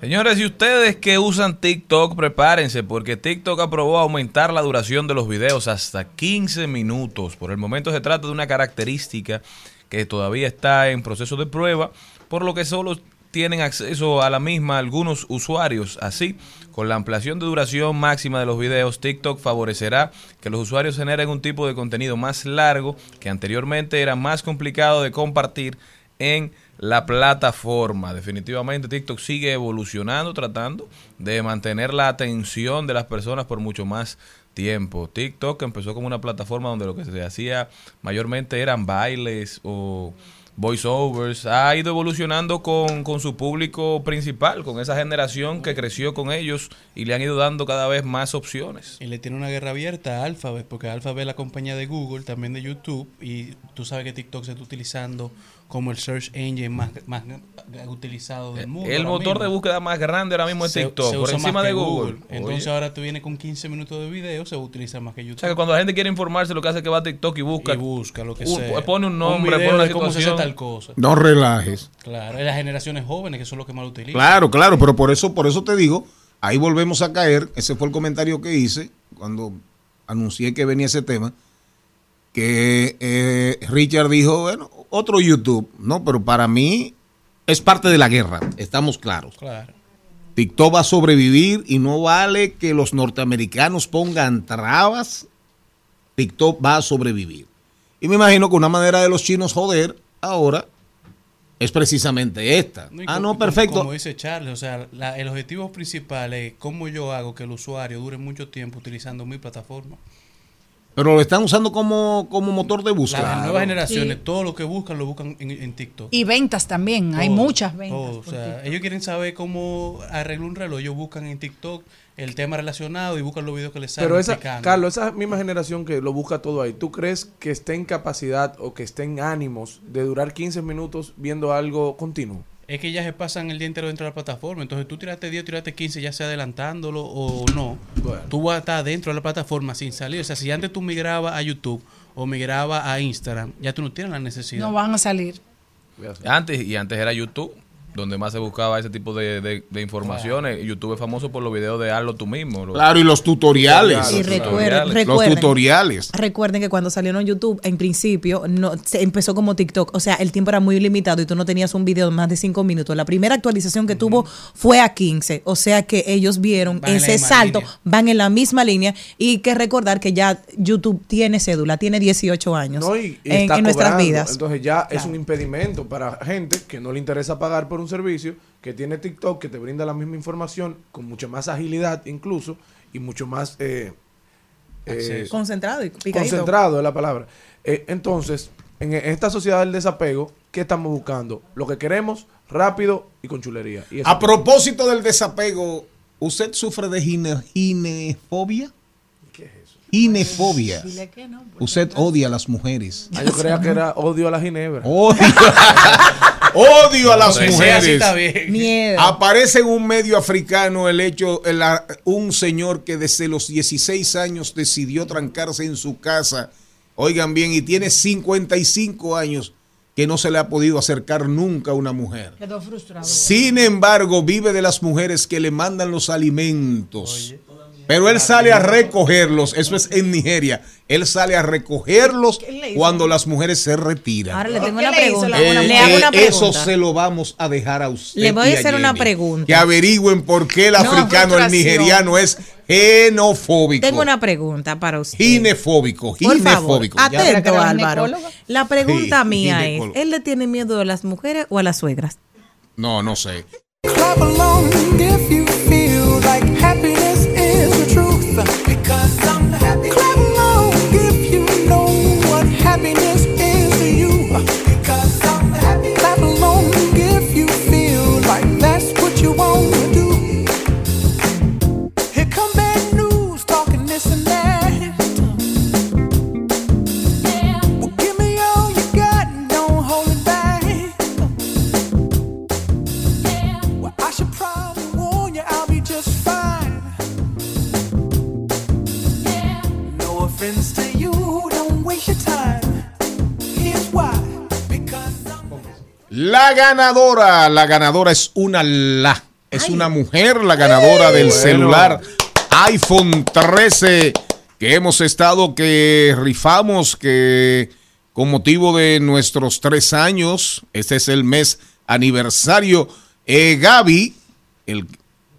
Señores, y ustedes que usan TikTok, prepárense porque TikTok aprobó aumentar la duración de los videos hasta 15 minutos. Por el momento se trata de una característica que todavía está en proceso de prueba, por lo que solo tienen acceso a la misma algunos usuarios. Así, con la ampliación de duración máxima de los videos, TikTok favorecerá que los usuarios generen un tipo de contenido más largo que anteriormente era más complicado de compartir en la plataforma. Definitivamente TikTok sigue evolucionando, tratando de mantener la atención de las personas por mucho más tiempo. TikTok empezó como una plataforma donde lo que se hacía mayormente eran bailes o voiceovers. Ha ido evolucionando con, con su público principal, con esa generación que creció con ellos y le han ido dando cada vez más opciones. Y le tiene una guerra abierta a Alphabet, porque Alphabet es la compañía de Google, también de YouTube, y tú sabes que TikTok se está utilizando como el search engine más, más utilizado del mundo. El motor mismo. de búsqueda más grande ahora mismo es Se- TikTok, se por encima de Google. Entonces Oye. ahora tú vienes con 15 minutos de video, se utiliza más que YouTube. O sea que cuando la gente quiere informarse, lo que hace es que va a TikTok y busca. Y busca lo que un- sea. Pone un nombre, pone una de cómo se hace tal cosa. No relajes. Claro, y las generaciones jóvenes que son los que más lo utilizan. Claro, claro, pero por eso, por eso te digo, ahí volvemos a caer. Ese fue el comentario que hice cuando anuncié que venía ese tema. Que eh, Richard dijo, bueno, otro YouTube. No, pero para mí es parte de la guerra, estamos claros. Claro. TikTok va a sobrevivir y no vale que los norteamericanos pongan trabas. TikTok va a sobrevivir. Y me imagino que una manera de los chinos joder ahora es precisamente esta. No, ah, no, como- perfecto. Como dice Charles, o sea, la- el objetivo principal es cómo yo hago que el usuario dure mucho tiempo utilizando mi plataforma. Pero lo están usando como, como motor de búsqueda. Las nuevas generaciones, Sí. todo lo que buscan lo buscan en, en TikTok. Y ventas también, hay muchas ventas. todo. O sea, TikTok. ellos quieren saber cómo arreglar un reloj. Ellos buscan en TikTok el tema relacionado y buscan los videos que les salen. Pero esa, explicando. Carlos, esa misma generación que lo busca todo ahí, ¿tú crees que esté en capacidad o que esté en ánimos de durar 15 minutos viendo algo continuo? Es que ya se pasan el día entero dentro de la plataforma. Entonces tú tiraste 10, tiraste 15, ya sea adelantándolo o no. Tú vas a estar dentro de la plataforma sin salir. O sea, si antes tú migrabas a YouTube o migrabas a Instagram, ya tú no tienes la necesidad. No van a salir. Antes, y antes era YouTube, donde más se buscaba ese tipo de, de- de informaciones. YouTube es famoso por los videos de hazlo tú mismo. los- Claro, y los tutoriales. Y recuerden, tutoriales. recuerden, Los tutoriales. Recuerden que cuando salieron YouTube, en principio, no se empezó como TikTok. O sea, el tiempo era muy limitado y tú no tenías un video de más de 5 minutos. La primera actualización que tuvo fue a 15. O sea que ellos vieron Van ese salto, línea. van en la misma línea. Y que recordar que ya YouTube tiene cédula, tiene 18 años No, y, y en, nuestras vidas. Entonces ya es un impedimento para gente que no le interesa pagar por un servicio, que tiene TikTok, que te brinda la misma información con mucha más agilidad incluso y mucho más... eh, eh. Concentrado y picadito. concentrado es la palabra. Eh, entonces, en esta sociedad del desapego, ¿qué estamos buscando? Lo que queremos, rápido y con chulería. Y A propósito del desapego, ¿usted sufre de gine- ginefobia? ¿Qué es eso? Ginefobia. Usted odia a las mujeres. Ah, yo creía que era odio a la ginebra. Odio, [LAUGHS] odio a las Pues mujeres. Miedo. Aparece en un medio africano el hecho, el- un señor que desde los 16 años decidió trancarse en su casa, oigan bien, y tiene 55 años que no se le ha podido acercar nunca a una mujer. Quedó frustrado. Sin embargo, vive de las mujeres que le mandan los alimentos. Pero él sale a recogerlos, eso es en Nigeria. Él sale a recogerlos cuando las mujeres se retiran. Ahora le tengo ¿Qué una pregunta. Eh, le hago una eh, Eso pregunta. se lo vamos a dejar a usted. Le voy a hacer una Jenny. pregunta. Que averigüen por qué el No, africano, el nigeriano es genofóbico. Tengo una pregunta para usted. Ginefóbico, Por favor, ginefóbico. Ya. atento, Álvaro. La pregunta Sí, mía ginecólogo. es, ¿él le tiene miedo a las mujeres o a las suegras? No, no sé. Cause La ganadora, la ganadora es una la. Es una mujer la ganadora del Bueno. celular iPhone 13 que hemos estado, que rifamos, que con motivo de nuestros tres años, este es el mes aniversario, eh, Gaby, el,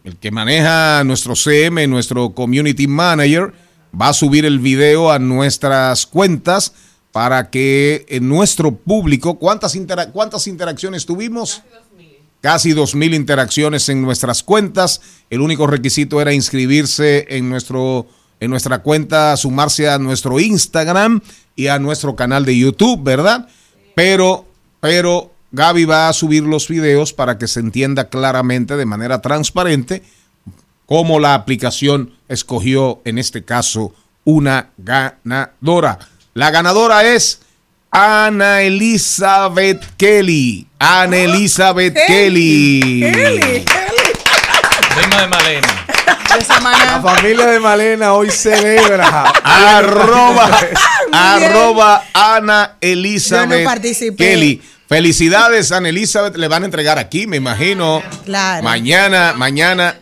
el que maneja nuestro CM, nuestro Community Manager, va a subir el video a nuestras cuentas para que en nuestro público, ¿cuántas, intera- cuántas interacciones tuvimos? Casi 2.000 interacciones en nuestras cuentas. El único requisito era inscribirse en, nuestro, en nuestra cuenta, sumarse a nuestro Instagram y a nuestro canal de YouTube, ¿verdad? Pero, pero Gaby va a subir los videos para que se entienda claramente, de manera transparente, cómo la aplicación escogió, en este caso, una ganadora. La ganadora es Ana Elizabeth Kelly. Ana Elizabeth Kelly. Prima de Malena. La familia de Malena hoy celebra. [LAUGHS] arroba, arroba Ana Elizabeth Yo no participé. Kelly. Felicidades, Ana Elizabeth. Le van a entregar aquí, me imagino. Claro. Mañana, mañana.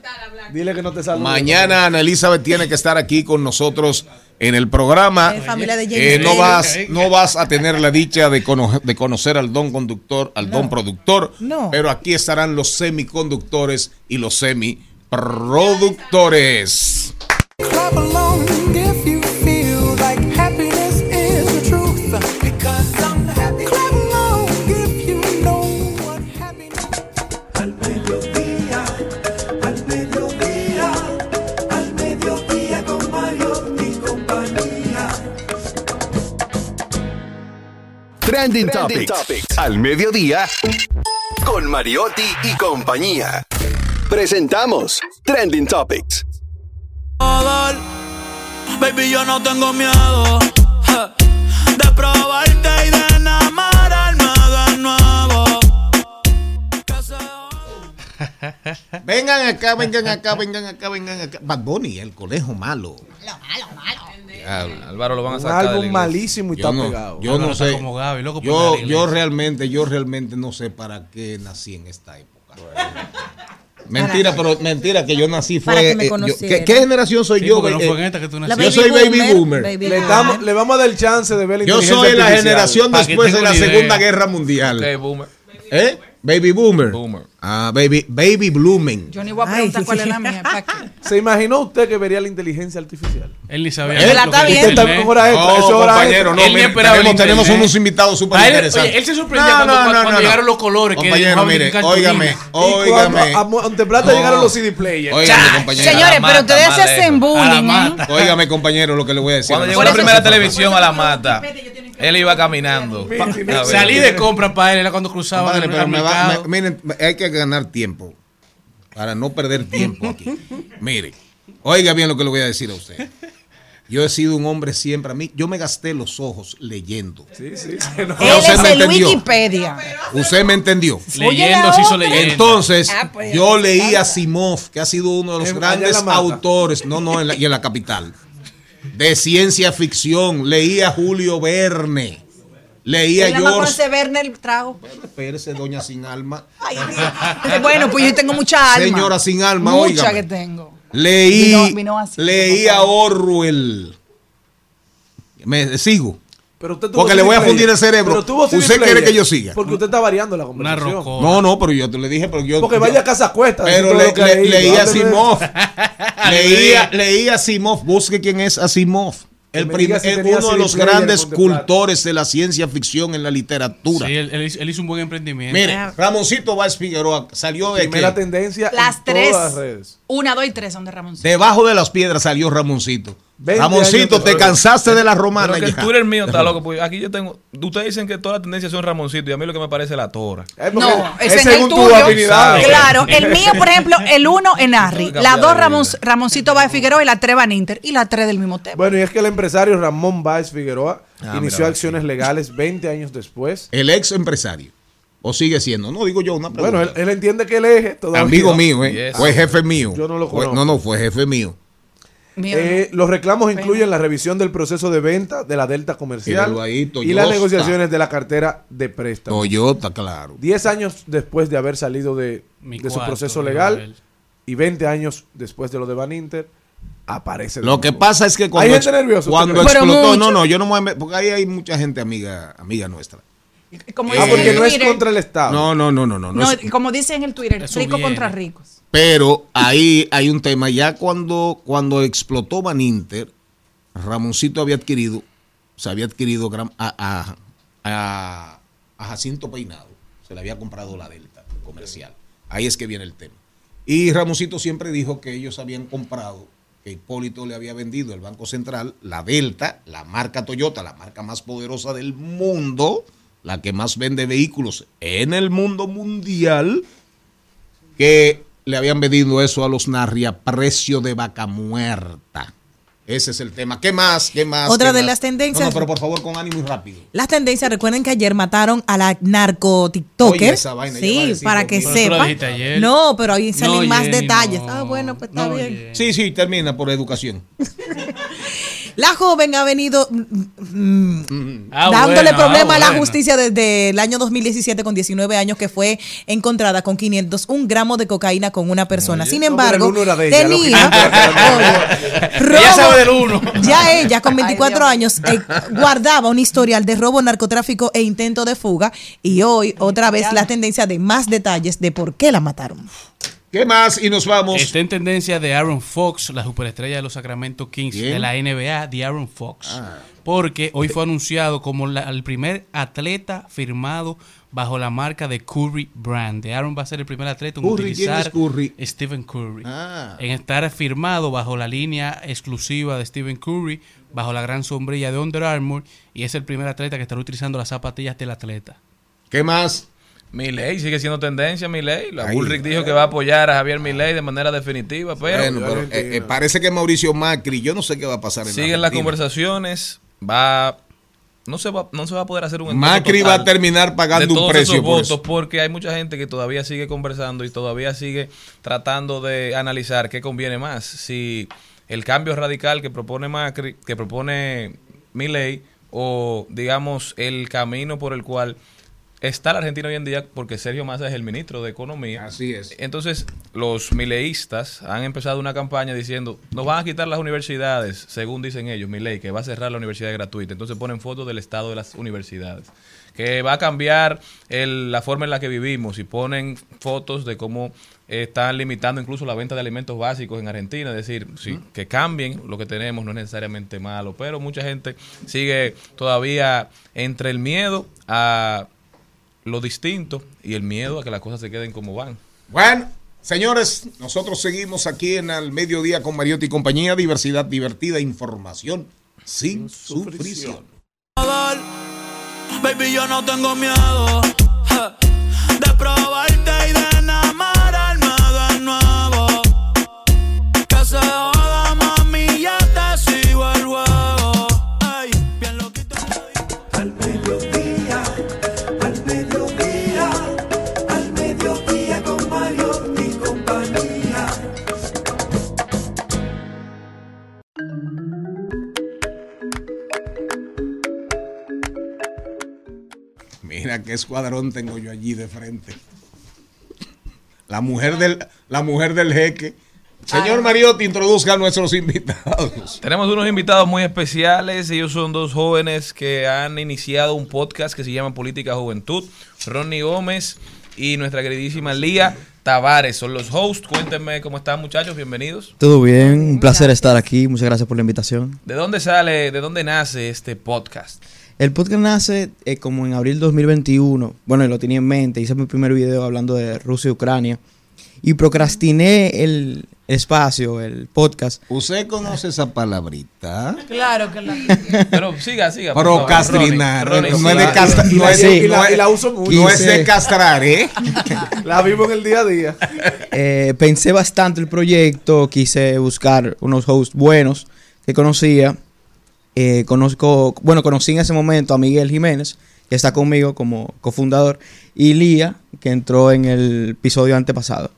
Dile que no te salude. Mañana Ana Elizabeth tiene que estar aquí con nosotros en el programa. De Eh, no, vas, no vas a tener la dicha de, cono- de conocer al don conductor, al don productor, No. pero aquí estarán los semiconductores y los semiproductores. Trending, Topics. Al mediodía. Con Mariotti y compañía. Presentamos Trending Topics. Baby, yo no tengo miedo ja, de probarte y de enamorarme de nuevo. Vengan acá, vengan acá, vengan acá, vengan acá. Bad Bunny, el conejo malo. Álvaro lo van a Un sacar. iglesia. malísimo y Yo está no, pegado. yo no sé. como Gaby, loco yo, la yo realmente, yo realmente no sé para qué nací en esta época. Mentira, pero mentira que yo nací fue. Para que me eh, yo-. ¿qué, qué generación soy Sí, yo? no Eh, fue en esta que tú La naciste. yo soy baby boomer. baby Le, damos, le vamos a dar el chance de ver la Yo soy la generación después de la. Segunda Guerra Mundial. Ok, boomer. ¿Eh? Baby boomer. Boomer. Ah, baby, baby blooming. Yo ni voy a preguntar cuál es la mía. ¿para qué? [LAUGHS] ¿Se imaginó usted que vería la inteligencia artificial? Él ni sabía. Él lo la que está viendo. Está en hora extra. No, eso es hora compañero, extra. no, Él tenemos, tenemos unos invitados súper él, interesantes. oye, él se sorprendió cuando, cuando llegaron los colores que Compañero, dibujaban mire, óigame, óigame. a Monteplata No. llegaron los CD players. Óigame, ¡Cha! compañero. Señores, pero ustedes se hacen bullying, ¿eh? Óigame, compañero, lo que le voy a decir. Cuando llegó la primera televisión a la mata, él iba caminando. Salí de compra para él era cuando cruzaba pero me va- mercado. me- miren, hay que ganar tiempo para no perder tiempo aquí. [LAUGHS] Mire, oiga bien lo que le voy a decir a usted. Yo he sido un hombre siempre. A mí, yo me gasté los ojos leyendo. Sí, sí, Él Usted es me el entendió. Wikipedia. Usted me entendió. Leyendo se hizo leyenda. Entonces, Ah, pues, yo leí a Simov, que ha sido uno de los En- grandes autores, no, no, en la- y en la capital, de ciencia ficción. Leí a Julio Verne. Leí a Él nada más con George. ese Werner trago. Espérese, doña sin alma. Ay, [LAUGHS] bueno, pues yo tengo mucha alma. Señora sin alma, Mucha óigame. que tengo. Leí, Vino- vino así, leí a Orwell. Me sigo. Pero usted tuvo Porque le voy a fundir el cerebro. Pero ¿Usted quiere player. que yo siga? Porque usted está variando la conversación. No, no, pero yo te le dije, pero yo. Porque yo- vaya a casa cuesta. Pero le, le- leí a Simov. Leía, leí a Simov. Busque quién es Asimov. El me primer, si uno de los grandes cultores de la ciencia ficción en la literatura. Sí, él, él hizo, él hizo un buen emprendimiento. Mire, Ramoncito Valls Figueroa salió de Primera qué? tendencia Las en tres. todas las redes. Una, dos y tres son de Ramón. Debajo de las piedras salió Ramoncito. 20 Ramoncito, te cansaste de la romana. Pero que el ya. Twitter mío está loco. Porque aquí yo tengo. Ustedes dicen que todas las tendencias son Ramoncito y a mí lo que me parece es la tora. No, es ese es el según tuyo. Claro, el [LAUGHS] mío, por ejemplo, el uno en Harry, la dos de Ramón, Ramoncito Báez Figueroa y la tres Van Inter y la tres del mismo tema. Bueno, y es que el empresario Ramón Báez Figueroa Ah, inició mira, acciones legales 20 años después. El ex empresario. ¿O sigue siendo? No, digo yo una pregunta. Bueno, él, él entiende que el eje todavía. Amigo mío, ¿eh? Yes. Fue jefe mío. Yo no lo Fue- conozco. no, no, fue jefe mío. Eh, los reclamos incluyen la revisión del proceso de venta de la Delta Comercial ahí, y las negociaciones de la cartera de préstamo. Toyota, claro. 10 años después de haber salido de, Mi de su proceso legal y 20 años después de lo de Van Inter, aparece. Lo que pasa es que cuando, Hay gente nerviosa. explotó, no, no, yo no me voy a porque ahí hay mucha gente amiga, amiga nuestra. Como Ah, porque no es contra el Estado. No, no, no, no, no. no no, es- como dice en el Twitter, rico viene. contra ricos. pero ahí hay un tema. Ya cuando, cuando explotó Van Inter, Ramoncito había adquirido, se había adquirido a, a, a- a Jacinto Peinado. Se le había comprado la Delta comercial. Ahí es que viene el tema. Y Ramoncito siempre dijo que ellos habían comprado, que Hipólito le había vendido el Banco Central, la Delta, la marca Toyota, la marca más poderosa del mundo, la que más vende vehículos en el mundo mundial, que le habían vendido eso a los Narri a precio de vaca muerta. Ese es el tema. ¿Qué más? ¿Qué más? Otra ¿Qué de más? las tendencias- No, no, pero por favor, con ánimo y rápido. Las tendencias, recuerden que ayer mataron a la narco TikToker. Oye, esa vaina, sí, decir para que Pero tú lo sepa. No, pero ahí salen No, más Jenny, detalles. no. Ah, bueno, pues está No, bien. Jenny. Sí, sí, termina por educación. [LAUGHS] La joven ha venido mm, mm, Ah, dándole bueno, problema ah, a la bueno. justicia desde el año 2017 con 19 años que fue encontrada con 501 gramos de cocaína con una persona. Sin embargo, de ella, tenía [LAUGHS] sabe robo- del uno. ya ella con 24 Ay, años eh, guardaba un historial de robo, narcotráfico e intento de fuga y hoy otra vez la tendencia de más detalles de por qué la mataron. ¿Qué más? Y nos vamos. Está en tendencia de Aaron Fox, la superestrella de los Sacramento Kings ¿Quién? de la NBA, de Aaron Fox. Ah. Porque hoy fue anunciado como la- el primer atleta firmado bajo la marca de Curry Brand. De Aaron va a ser el primer atleta en Curry, ¿quién utilizar Curry? Stephen Curry. Ah. En estar firmado bajo la línea exclusiva de Stephen Curry, bajo la gran sombrilla de Under Armour, y es el primer atleta que estará utilizando las zapatillas del atleta. ¿Qué más? Milei sigue siendo tendencia, Milei. La Ahí. Bullrich dijo que va a apoyar a Javier Milei de manera definitiva, pero bueno, pero eh, eh, parece que Mauricio Macri, yo no sé qué va a pasar en siguen las conversaciones. Va, no se va, no se va a poder hacer un Macri va a terminar de pagando un precio esos por votos eso. porque hay mucha gente que todavía sigue conversando y todavía sigue tratando de analizar qué conviene más. Si el cambio radical que propone Macri, que propone Milei, o digamos el camino por el cual está la Argentina hoy en día, porque Sergio Massa es el ministro de Economía. Así es. Entonces, los mileístas han empezado una campaña diciendo, nos van a quitar las universidades, según dicen ellos, Milei, que va a cerrar la universidad gratuita. Entonces ponen fotos del estado de las universidades. Que va a cambiar el- la forma en la que vivimos y ponen fotos de cómo están limitando incluso la venta de alimentos básicos en Argentina. Es decir, sí, que cambien lo que tenemos no es necesariamente malo, pero mucha gente sigue todavía entre el miedo a lo distinto y el miedo a que las cosas se queden como van. Bueno, señores, nosotros seguimos aquí en el mediodía con Mariotti y compañía, diversidad divertida, información sin sufrición. Baby, yo no tengo miedo ja, de probarte y de vea qué escuadrón tengo yo allí de frente. La mujer del, la mujer del jeque. Señor Mariotti, introduzca a nuestros invitados. Tenemos unos invitados muy especiales. Ellos son dos jóvenes que han iniciado un podcast que se llama Política Juventud. Ronnie Gómez y nuestra queridísima Lía Tavares son los hosts. Cuéntenme cómo están, muchachos. Bienvenidos. Todo bien, un placer estar aquí. Muchas gracias por la invitación. ¿De dónde sale, de dónde nace este podcast? El podcast nace eh, como en abril 2021. Bueno, lo tenía en mente. Hice mi primer video hablando de Rusia y Ucrania. Y procrastiné el espacio, el podcast. ¿Usted conoce esa palabrita? Claro que la. [LAUGHS] Pero siga, siga. Procrastinar. No es de siga. castra- Y no la, es- y la- no es- y la uso mucho. no es de castrar, ¿eh? [LAUGHS] La vivo en el día a día. [LAUGHS] Eh, pensé bastante el proyecto, quise buscar unos hosts buenos que conocía. Eh, conozco, bueno, conocí en ese momento a Miguel Jiménez, que está conmigo como cofundador, y Lía, que entró en el episodio antepasado.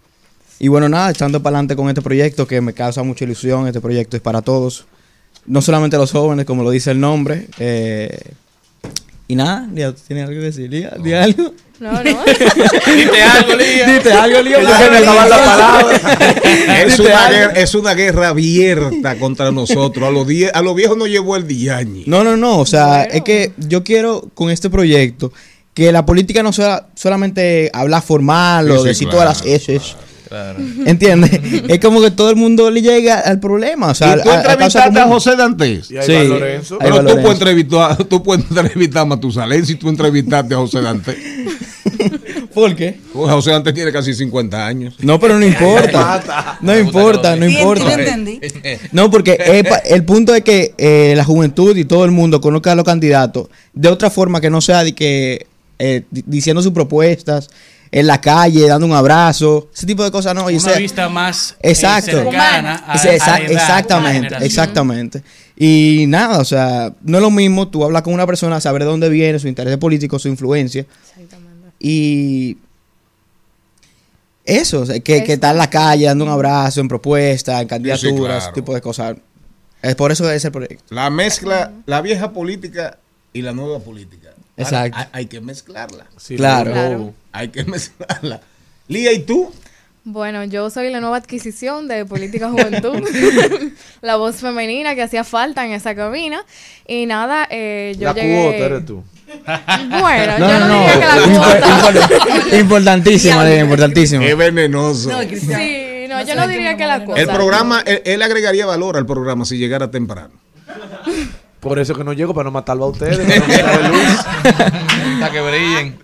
Y bueno, nada, echando para adelante con este proyecto que me causa mucha ilusión. Este proyecto es para todos, no solamente los jóvenes, como lo dice el nombre. eh, y nada, Lía, ¿tú ¿tienes algo que decir? Lía, ¿di algo? No, [LAUGHS] no. Dite algo, Lía. [LAUGHS] Dite algo, Lía. Yo se me acaban las palabras. Es una, algo. guerra, es una guerra abierta contra nosotros. A los, die- a los viejos nos llevó el diañi. No, no, no. O sea, es que yo quiero con este proyecto que la política no sea solamente hablar formal Sí, o sí, decir claro. todas las eses. Claro. [LAUGHS] ¿Entiendes? es como que todo el mundo le llega al problema. O sea, ¿Y tú a- entrevistaste a. José Dantes? Y ahí Sí. va Lorenzo. Ahí Pero va tú Lorenzo. puedes, entrevistar, tú puedes entrevistar a Matusalén si tú entrevistaste a José Dantes. [LAUGHS] ¿Por qué? Pues José Dantes tiene casi 50 años. No, pero no importa. No importa, no importa. sí, entendí. [LAUGHS] No, porque el punto es que eh, la juventud y todo el mundo conozca a los candidatos de otra forma que no sea de que eh, di- diciendo sus propuestas en la calle, dando un abrazo, ese tipo de cosas no. y Una sea- vista más eh, Exacto. cercana a, exa- la edad, a la exactamente, exactamente. Y nada, o sea, no es lo mismo tú hablas con una persona, saber de dónde viene, su interés político, su influencia. Y eso, o sea, que, que está en la calle dando un abrazo, en propuestas, en candidaturas, ese claro. tipo de cosas. Es por eso es el proyecto. La mezcla, la vieja política y la nueva política. Exacto. Hay, hay que mezclarla. Sí, Claro. Claro. Hay que [LAUGHS] mezclarla. Lía, ¿y tú? Bueno, yo soy la nueva adquisición de Política [LAUGHS] Juventud, [LAUGHS] la voz femenina que hacía falta en esa cabina. Y nada, eh, yo La llegué... cuota eres tú. Bueno, No, yo no, no, no. diría que la cuota. impor- importantísimo, importantísimo. Es venenoso. Sí, no, yo no diría que la cuota. El programa, él, él agregaría valor al programa si llegara temprano. Por eso que no llego, para no matarlo a ustedes. para no [LAUGHS] luz. Hasta que brillen.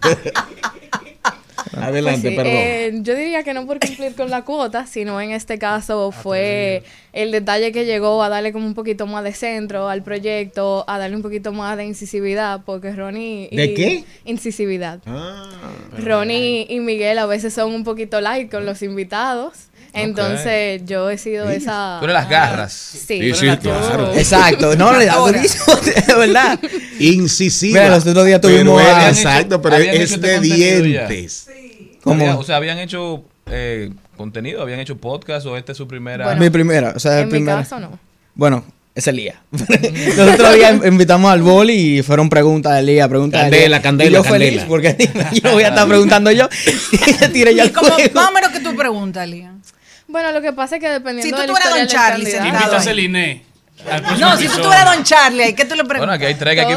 Adelante, Pues sí, perdón. eh, yo diría que no por cumplir con la cuota, sino en este caso fue el detalle que llegó a darle como un poquito más de centro al proyecto, a darle un poquito más de incisividad, porque Ronnie... y- ¿De qué? Incisividad. Ah, Ronnie y Miguel a veces son un poquito light con los invitados. Entonces yo he sido esa... Tú eres las garras. Sí, Sí, sí, claro. Exacto, no, le da [LAUGHS] de verdad. incisiva. Mira, los otros días tuvimos es- exacto, pero es este de dientes. O sea, habían hecho eh, contenido, habían hecho podcast o esta es su primera. Bueno, mi primera, o sea, el en mi caso no. Bueno, ese Lía. [LAUGHS] Los otros días invitamos al boli y fueron preguntas de Lía, preguntas de Candela, Lía. candela, y yo candela. feliz porque [LAUGHS] yo voy a estar preguntando yo y le tiré ya Y el como juego. más o menos que tú preguntas, Lía. Bueno, lo que pasa es que dependiendo Si tú tuvieras Don Charlie del sentado candidato- Invita a ahí. Celine. al próximo No, si tú tuvieras Don Charlie, ahí, ¿qué tú le Bueno, preguntas? aquí hay tres que hay que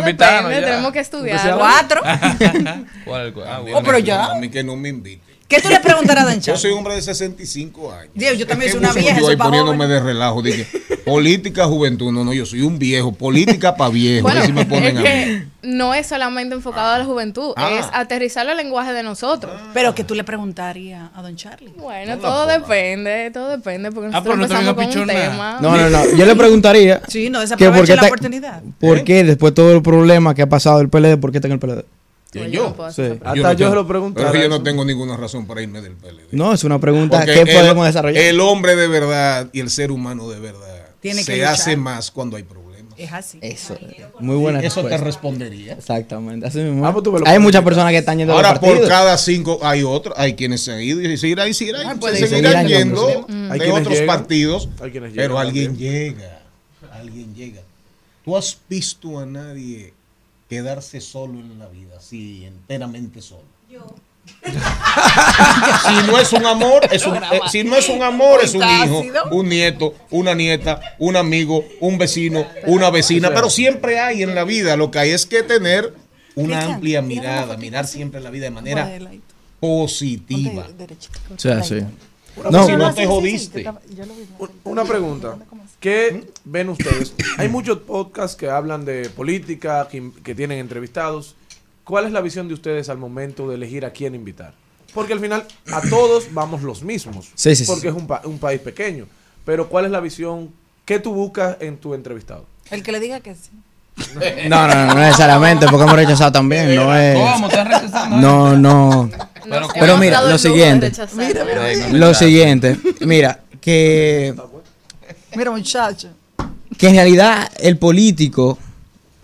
ya. tenemos que estudiar. Cuatro. [LAUGHS] ¿Cuál es el cu- ah, Oh, bueno, pero sí. ya. A mí que no me invite. ¿Qué tú le preguntarás a Don Yo Charlie? soy un hombre de 65 años. Dios, yo también soy una vieja, Yo ahí poniéndome joven. de relajo. Dije, política, juventud. No, no, yo soy un viejo. Política para viejo. Bueno, Así me ponen es a mí. que no es solamente enfocado a la juventud, Ah. es aterrizarlo al lenguaje de nosotros. Pero que tú le preguntarías a Don Charlie. Bueno, No todo depende, todo depende, porque Ah, pero nosotros no empezamos con un tema. No, no, no. Yo le preguntaría Sí, no qué la oportunidad. ¿Por qué después todo el problema que ha pasado del PLD, por qué está en el PLD? ¿Quién, Pues yo? puedo Sí. hacer- Hasta no yo, tengo- se lo preguntaba. Yo no tengo ninguna razón para irme del PLD. No, es una pregunta Porque que el- podemos desarrollar. El hombre de verdad y el ser humano de verdad Tiene se hace más cuando hay problemas. Es así. Eso, muy buena Eso te respondería. Exactamente. Así mismo. Ah, pues Hay muchas personas que están yendo Ahora, por cada cinco hay otros, hay quienes se han ido y seguirán y seguirán. Ah, se seguirán seguirán yendo sí. Hay de otros llegan. partidos, pero llegan alguien también. llega. Alguien llega. ¿Tú has visto a nadie quedarse solo en la vida, así, enteramente solo? si no es un amor, es un, eh, si no es un amor, es un hijo, un nieto, una nieta, un amigo, un vecino, una vecina. Pero siempre hay en la vida, lo que hay es que tener una amplia mirada, mirar siempre la vida de manera positiva. O sea, sí. No, si no te jodiste. Una pregunta. ¿Qué ven ustedes? Hay muchos podcasts que hablan de política, que, que tienen entrevistados. ¿Cuál es la visión de ustedes al momento de elegir a quién invitar? Porque al final a todos vamos los mismos. Sí, sí, sí. porque es un, pa- un país pequeño. Pero ¿cuál es la visión que tú buscas en tu entrevistado? El que le diga que sí. No, no, no, no necesariamente, porque hemos rechazado también. No es. ¿Cómo? ¿Estás rechazando? No, no. Pero- Pero mira, lo siguiente. Mira, mira, Lo siguiente. Mira, que, Mira, muchacho. que en realidad el político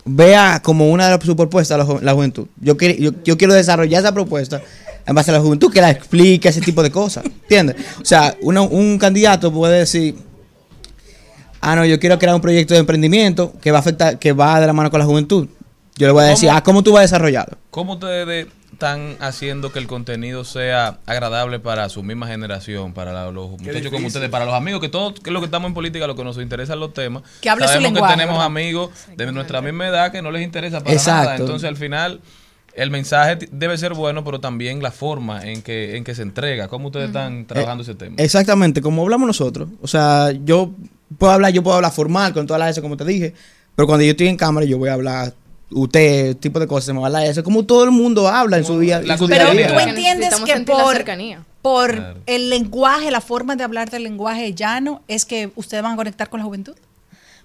vea como una de sus propuestas la, ju- la juventud. Yo, quiero- yo, yo quiero desarrollar esa propuesta en base a la juventud que la explique ese tipo de cosas. ¿Entiendes? O sea, uno- un candidato puede decir. Ah, no, yo quiero crear un proyecto de emprendimiento que va a afectar, que va de la mano con la juventud. Yo le voy a decir, ¿Cómo? ah, ¿cómo tú vas a desarrollarlo? ¿Cómo ustedes están haciendo que el contenido sea agradable para su misma generación, para la- los muchachos como ustedes, para los amigos, que todos, que lo que estamos en política, lo que nos interesan los temas? Que hable su Sabemos lenguaje, que tenemos ¿verdad? amigos de nuestra misma edad que no les interesa para Exacto. nada. Entonces, al final, el mensaje debe ser bueno, pero también la forma en que, en que se entrega. ¿Cómo ustedes están trabajando ese tema? Exactamente, como hablamos nosotros. O sea, yo puedo hablar, yo puedo hablar formal con todas las S como te dije, pero cuando yo estoy en cámara yo voy a hablar usted, tipo de cosas, se me va a hablar eso, como todo el mundo habla en su día, en su día Pero a día. tú entiendes que por, cercanía. por Claro. el lenguaje, la forma de hablar del lenguaje llano, es que ustedes van a conectar con la juventud.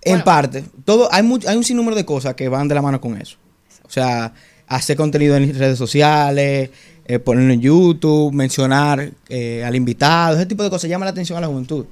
En parte, todo hay mucho, hay un sinnúmero de cosas que van de la mano con eso. O sea, hacer contenido en redes sociales, eh, ponerlo en YouTube, mencionar eh, al invitado, ese tipo de cosas llama la atención a la juventud.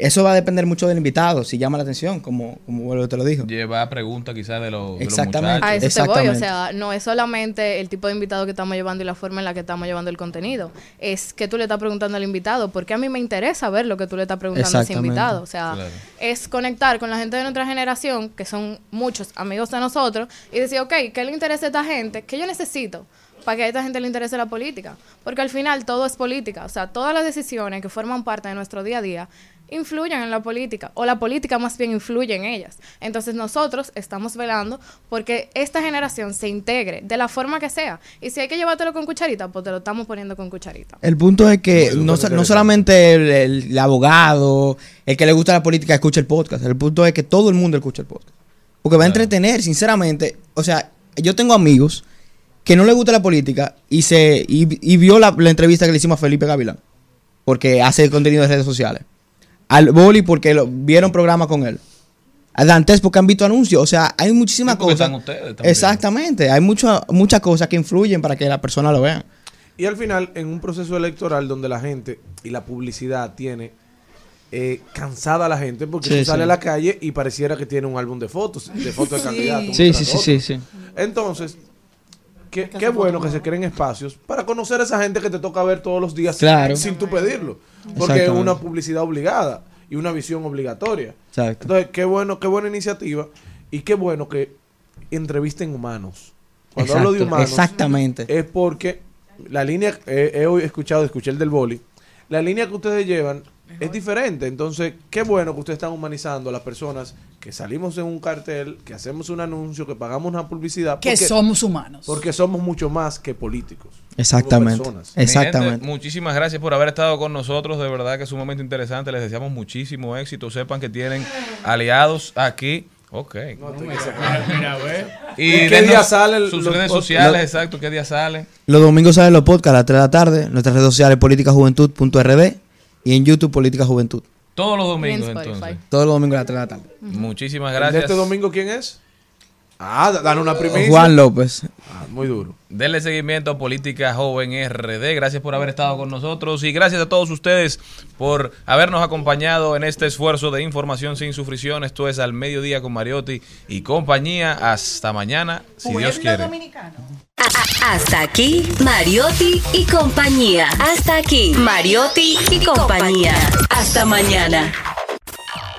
Eso va a depender mucho del invitado, si llama la atención, como, como vuelvo te lo dijo. Llevar preguntas quizás de, los- de los Exactamente. muchachos. A eso te voy, o sea, no es solamente el tipo de invitado que estamos llevando y la forma en la que estamos llevando el contenido, es que tú le estás preguntando al invitado, porque a mí me interesa ver lo que tú le estás preguntando a ese invitado, o sea, Claro. es conectar con la gente de nuestra generación, que son muchos amigos de nosotros, y decir, ok, ¿qué le interesa a esta gente? ¿Qué yo necesito? para que a esta gente le interese la política. Porque al final todo es política. O sea, todas las decisiones que forman parte de nuestro día a día influyen en la política. O la política más bien influye en ellas. Entonces nosotros estamos velando porque esta generación se integre de la forma que sea. Y si hay que llevártelo con cucharita, pues te lo estamos poniendo con cucharita. El punto es que no, no solamente el, el- el abogado, el que le gusta la política, escucha el podcast. El punto es que todo el mundo escucha el podcast. Porque va a entretener, sinceramente. O sea, yo tengo amigos que no les gusta la política y se y, y vio la, la entrevista que le hicimos a Felipe Gavilán. Porque hace contenido de redes sociales. Al Boli porque lo, vieron programa con él. A Dantes porque han visto anuncios. O sea, hay muchísimas Sí, cosas. están ustedes también. Exactamente. Hay mucho- muchas cosas que influyen para que la persona lo vea. Y al final, en un proceso electoral donde la gente y la publicidad tiene eh, cansada a la gente, porque Sí, tú sales sí. a la calle y pareciera que tiene un álbum de fotos, de fotos de Sí. candidatos. Sí, sí, sí, sí. Entonces, qué, qué bueno que se creen espacios para conocer a esa gente que te toca ver todos los días Claro. sin tú pedirlo. Porque es una publicidad obligada y una visión obligatoria. Exacto. Entonces, qué bueno, qué buena iniciativa y qué bueno que entrevisten humanos. Cuando hablo de humanos, exactamente. es porque la línea, eh, he escuchado, escuché el del boli, la línea que ustedes llevan es diferente. Entonces, qué bueno que ustedes están humanizando a las personas que salimos en un cartel, que hacemos un anuncio, que pagamos una publicidad. Que somos humanos. Porque somos mucho más que políticos. Exactamente. Exactamente. gente, muchísimas gracias por haber estado con nosotros. De verdad que es un momento interesante. Les deseamos muchísimo éxito. Sepan que tienen aliados aquí. Ok. Y ¿Y qué día salen sus los redes sociales, Lo- exacto, qué día sale. Los domingos salen los podcasts a las 3 de la tarde. Nuestras redes sociales politicajuventud.rd y en YouTube Política Juventud. Todos los domingos, entonces. Todos los domingos a las 3 de la tarde. Muchísimas ¿El de gracias. este domingo quién es? Ah, da- dan una primicia. Juan López. Ah, muy duro. Denle seguimiento a Política Joven RD. Gracias por haber estado con nosotros y gracias a todos ustedes por habernos acompañado en este esfuerzo de información sin sufrición. Esto es Al Mediodía con Mariotti y compañía. Hasta mañana, si Dios quiere. Hasta aquí, Mariotti y compañía. Hasta aquí, Mariotti y compañía. Hasta mañana.